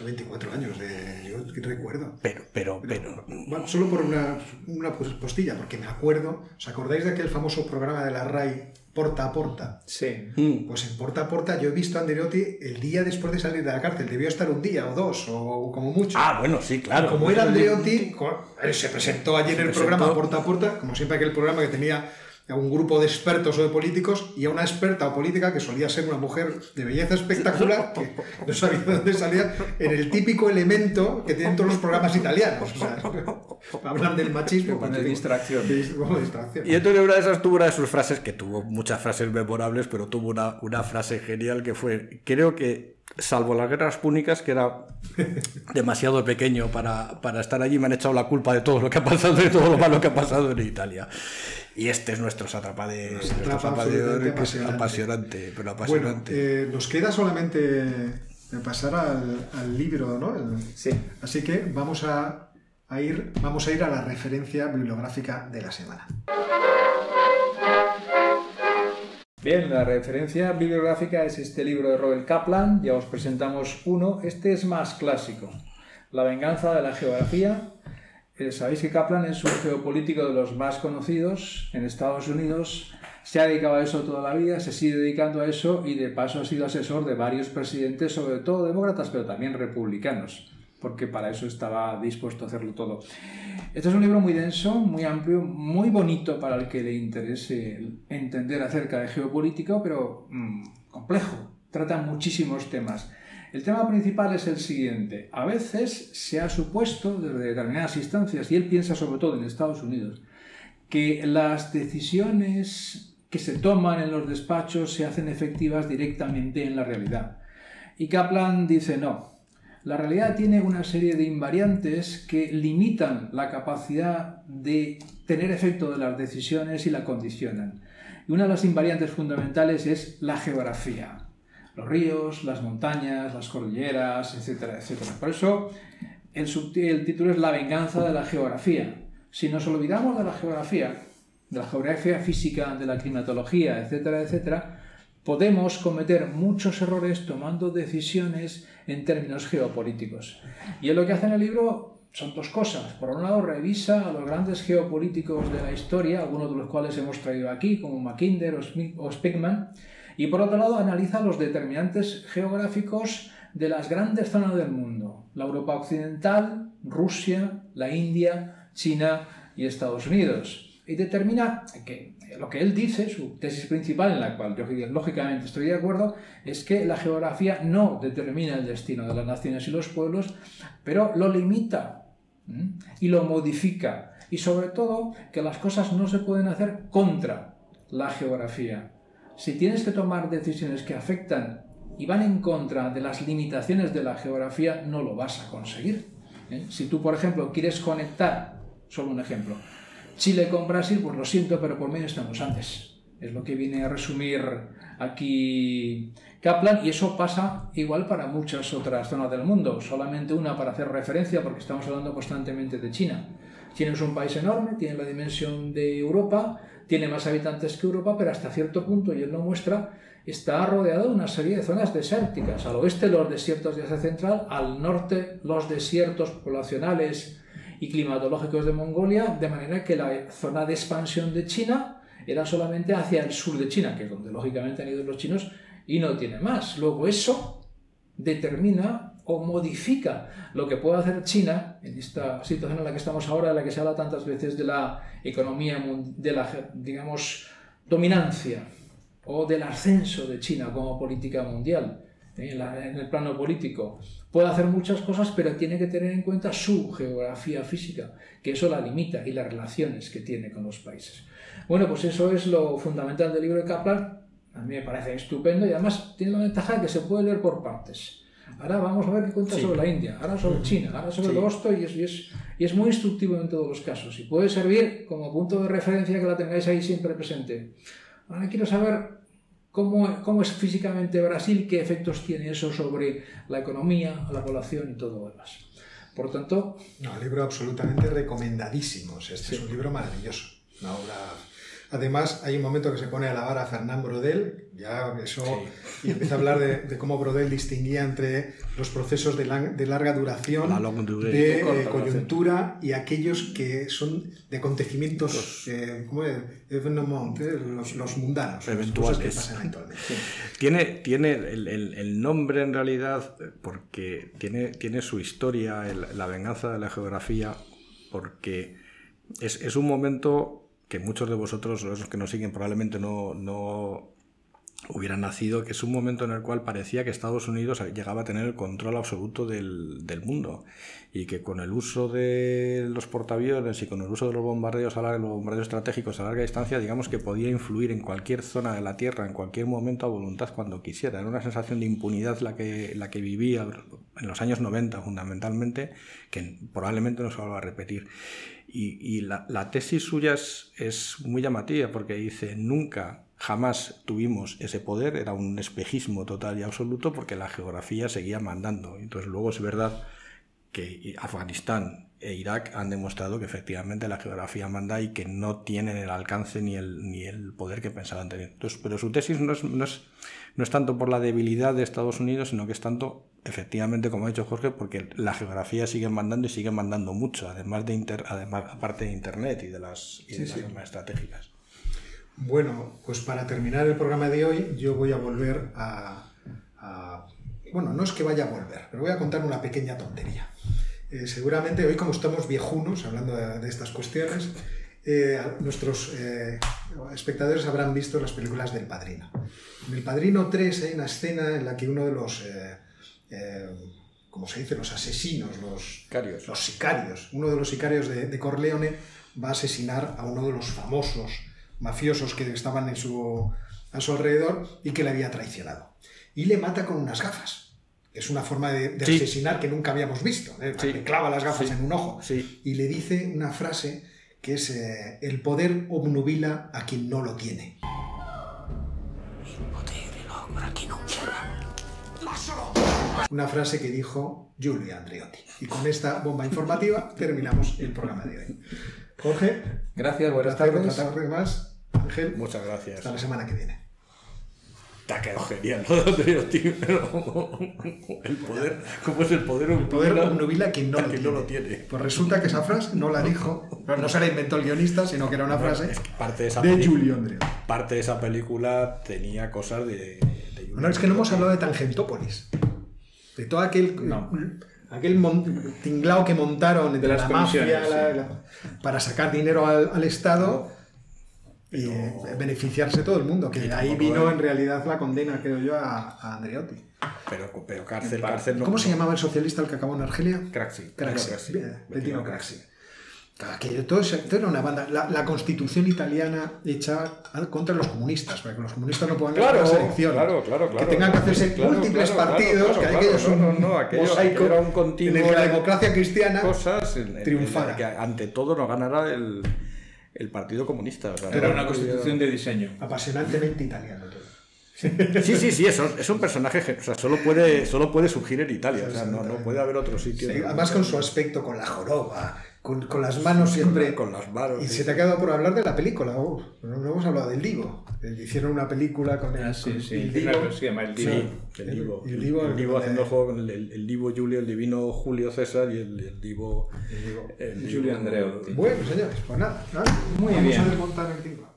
A 24 años, de, yo recuerdo. pero, pero, pero, Bueno, solo por una, una postilla, porque me acuerdo, ¿os acordáis de aquel famoso programa de la RAI, Porta a Porta? Sí. mm, Pues en Porta a Porta yo he visto a Andreotti el día después de salir de la cárcel. Debió estar un día o dos, o como mucho. ah, bueno, sí, claro. Como era Andreotti, él se presentó allí en el presentó. programa Porta a Porta, como siempre aquel programa que tenía a un grupo de expertos o de políticos y a una experta o política que solía ser una mujer de belleza espectacular que no sabía de dónde salía en el típico elemento que tienen todos los programas italianos. O sea, hablan del machismo. Como de distracción. de- como distracción. Y entonces una de esas tuvo una de sus frases, que tuvo muchas frases memorables, pero tuvo una, una frase genial que fue, creo que, salvo las guerras púnicas, que era demasiado pequeño para, para estar allí, me han echado la culpa de todo lo que ha pasado, de todo lo malo que ha pasado en Italia. Y este es nuestro sátrapa de, Nos nuestro atrapa sátrapa de absolutamente oro, que es apasionante. apasionante, pero Bueno, apasionante. eh, nos queda solamente de pasar al, al libro, ¿no? El- Sí. Así que vamos a, a ir, vamos a ir a la referencia bibliográfica de la semana. Bien, la referencia bibliográfica es este libro de Robert Kaplan, ya os presentamos uno, este es más clásico, La venganza de la geografía, Eh, Sabéis que Kaplan es un geopolítico de los más conocidos en Estados Unidos. Se ha dedicado a eso toda la vida, se sigue dedicando a eso y de paso ha sido asesor de varios presidentes, sobre todo demócratas, pero también republicanos, porque para eso estaba dispuesto a hacerlo todo. Este es un libro muy denso, muy amplio, muy bonito para el que le interese entender acerca de geopolítica, pero mm, complejo. Trata muchísimos temas. El tema principal es el siguiente. A veces se ha supuesto desde determinadas instancias, y él piensa sobre todo en Estados Unidos, que las decisiones que se toman en los despachos se hacen efectivas directamente en la realidad. Y Kaplan dice no. La realidad tiene una serie de invariantes que limitan la capacidad de tener efecto de las decisiones y la condicionan. Y una de las invariantes fundamentales es la geografía. Los ríos, las montañas, las cordilleras, etcétera, etcétera. Por eso el, título es La venganza de la geografía. Si nos olvidamos de la geografía, de la geografía física, de la climatología, etcétera, etcétera, podemos cometer muchos errores tomando decisiones en términos geopolíticos. Y es lo que hace en el libro son dos cosas. Por un lado, revisa a los grandes geopolíticos de la historia, algunos de los cuales hemos traído aquí, como Mackinder o Spigman, y por otro lado, analiza los determinantes geográficos de las grandes zonas del mundo, la Europa occidental, Rusia, la India, China y Estados Unidos y determina que lo que él dice, su tesis principal, en la cual yo lógicamente estoy de acuerdo, es que la geografía no determina el destino de las naciones y los pueblos, pero lo limita y lo modifica. Y sobre todo que las cosas no se pueden hacer contra la geografía. Si tienes que tomar decisiones que afectan y van en contra de las limitaciones de la geografía, no lo vas a conseguir. ¿eh? Si tú, por ejemplo, quieres conectar, solo un ejemplo, Chile con Brasil, pues lo siento, pero por medio estamos antes. Es lo que viene a resumir aquí Kaplan y eso pasa igual para muchas otras zonas del mundo. Solamente una para hacer referencia porque estamos hablando constantemente de China. China es un país enorme, tiene la dimensión de Europa, tiene más habitantes que Europa, pero hasta cierto punto, y él lo muestra, está rodeado de una serie de zonas desérticas. Al oeste los desiertos de Asia Central, al norte los desiertos poblacionales y climatológicos de Mongolia, de manera que la zona de expansión de China era solamente hacia el sur de China, que es donde lógicamente han ido los chinos, y no tiene más. Luego eso determina o modifica lo que puede hacer China en esta situación en la que estamos ahora, en la que se habla tantas veces de la economía, de la, digamos, dominancia o del ascenso de China como política mundial en, el plano político. Puede hacer muchas cosas, pero tiene que tener en cuenta su geografía física, que eso la limita y las relaciones que tiene con los países. Bueno, pues eso es lo fundamental del libro de Kaplan. A mí me parece estupendo y además tiene la ventaja de que se puede leer por partes. Ahora vamos a ver qué cuenta sobre la India, ahora sobre China, ahora sobre el Osto y es, y, es, y es muy instructivo en todos los casos. Y puede servir como punto de referencia que la tengáis ahí siempre presente. Ahora quiero saber cómo, es físicamente Brasil, qué efectos tiene eso sobre la economía, la población y todo lo demás. Por tanto... No, libro absolutamente recomendadísimo. Este es un libro maravilloso. Una obra Además, hay un momento que se pone a alabar a Fernand Brodel, ya eso, y empieza a hablar de, cómo Brodel distinguía entre los procesos de, larga duración, de eh, coyuntura y aquellos que son de acontecimientos, eh, ¿cómo es? Eh, los, mundanos, eventuales. Tiene, tiene el, nombre en realidad, porque tiene, tiene su historia, la venganza de la geografía, porque es, es un momento que muchos de vosotros, los que nos siguen, probablemente no, no hubieran nacido, que es un momento en el cual parecía que Estados Unidos llegaba a tener el control absoluto del, del, mundo y que con el uso de los portaaviones y con el uso de los bombardeos, a los bombardeos estratégicos a larga distancia, digamos que podía influir en cualquier zona de la Tierra, en cualquier momento a voluntad cuando quisiera. Era una sensación de impunidad la que, la que vivía en los años 90 fundamentalmente, que probablemente no se va a repetir. Y, la, tesis suya es, muy llamativa porque dice, nunca, jamás tuvimos ese poder, era un espejismo total y absoluto porque la geografía seguía mandando. Entonces luego es verdad que Afganistán e Irak han demostrado que efectivamente la geografía manda y que no tienen el alcance ni el, ni el poder que pensaban tener. Entonces, pero su tesis no es, no, es, no es tanto por la debilidad de Estados Unidos, sino que es tanto, efectivamente, como ha dicho Jorge, porque la geografía sigue mandando y sigue mandando mucho, además de inter, además, aparte de Internet y de las, y de Sí, las sí. estratégicas. Bueno, pues para terminar el programa de hoy, yo voy a volver a, a- Bueno, no es que vaya a volver, pero voy a contar una pequeña tontería. Eh, seguramente hoy, como estamos viejunos hablando de, de estas cuestiones, eh, nuestros eh, espectadores habrán visto las películas del Padrino. En El Padrino 3 hay una escena en la que uno de los... eh, eh, como se dice, los asesinos, los, Sicarios. los sicarios. Uno de los sicarios de, de Corleone va a asesinar a uno de los famosos mafiosos que estaban en su, a su alrededor y que le había traicionado. Y le mata con unas gafas. Es una forma de, de Sí. asesinar que nunca habíamos visto. ¿eh? Sí. Le clava las gafas Sí. en un ojo Sí. y le dice una frase que es eh, el poder obnubila a quien no lo tiene. Una frase que dijo Giulio Andreotti. Y con esta bomba informativa terminamos el programa de hoy. Jorge, Gracias, buenas tardes. tardes. tardes más. Ángel, Muchas gracias. hasta la semana que viene. Te ha quedado genial, ¿no? El poder, ¿cómo es el poder? El poder obnubila a quien no, lo, quien tiene. no lo tiene. Pues resulta que esa frase no la dijo, no, no se la inventó el guionista, sino que era una frase Es que parte de esa de Andreotti. parte de esa película tenía cosas de, de Bueno, es que no hemos hablado de Tangentópolis. De todo aquel, No. aquel mon- tinglao que montaron entre De las la mafia la- la- para sacar dinero al, al Estado y eh, beneficiarse todo el mundo. Que de ahí vino en realidad la condena, creo yo, a, a Andreotti. Pero, pero cárcel, cárcel no. ¿Cómo se llamaba el socialista el que acabó en Argelia? Craxi. Craxi. Craxi. Bettino Craxi. Todo, eso- todo era una banda. La, la constitución italiana hecha contra los comunistas, para que los comunistas no puedan ganar Claro, las elecciones. claro, claro, claro. Que tengan que hacerse Claro, múltiples claro, partidos, claro, que claro, aquello es no, un no, no, aquello- mosaico aquello era un continuo en el que la de- democracia cristiana Cosas en- en- triunfara. en- que ante todo no ganara el, el Partido Comunista. o sea, Era una constitución de diseño. apasionantemente italiano todo. Sí, sí, sí, es, es un personaje que o sea, solo, puede, solo puede surgir en Italia. O sea, no, no puede haber otro sitio. Sí, además con su aspecto, con la joroba, con, con las manos siempre... Con las manos. Y sí. se te ha quedado por hablar de la película. oh, no, no hemos hablado del Divo. Eh, Hicieron una película con el, Ah, sí, con sí. el Divo. que se llama El Divo. Sí, el Divo. Y el El Divo, Divo, el- haciendo el juego con el, el- el Divo Julio, el divino Julio César y el, el Divo. el Giulio Andreotti. Bueno, señores, pues nada. nada, Muy vamos bien. a desmontar el Divo.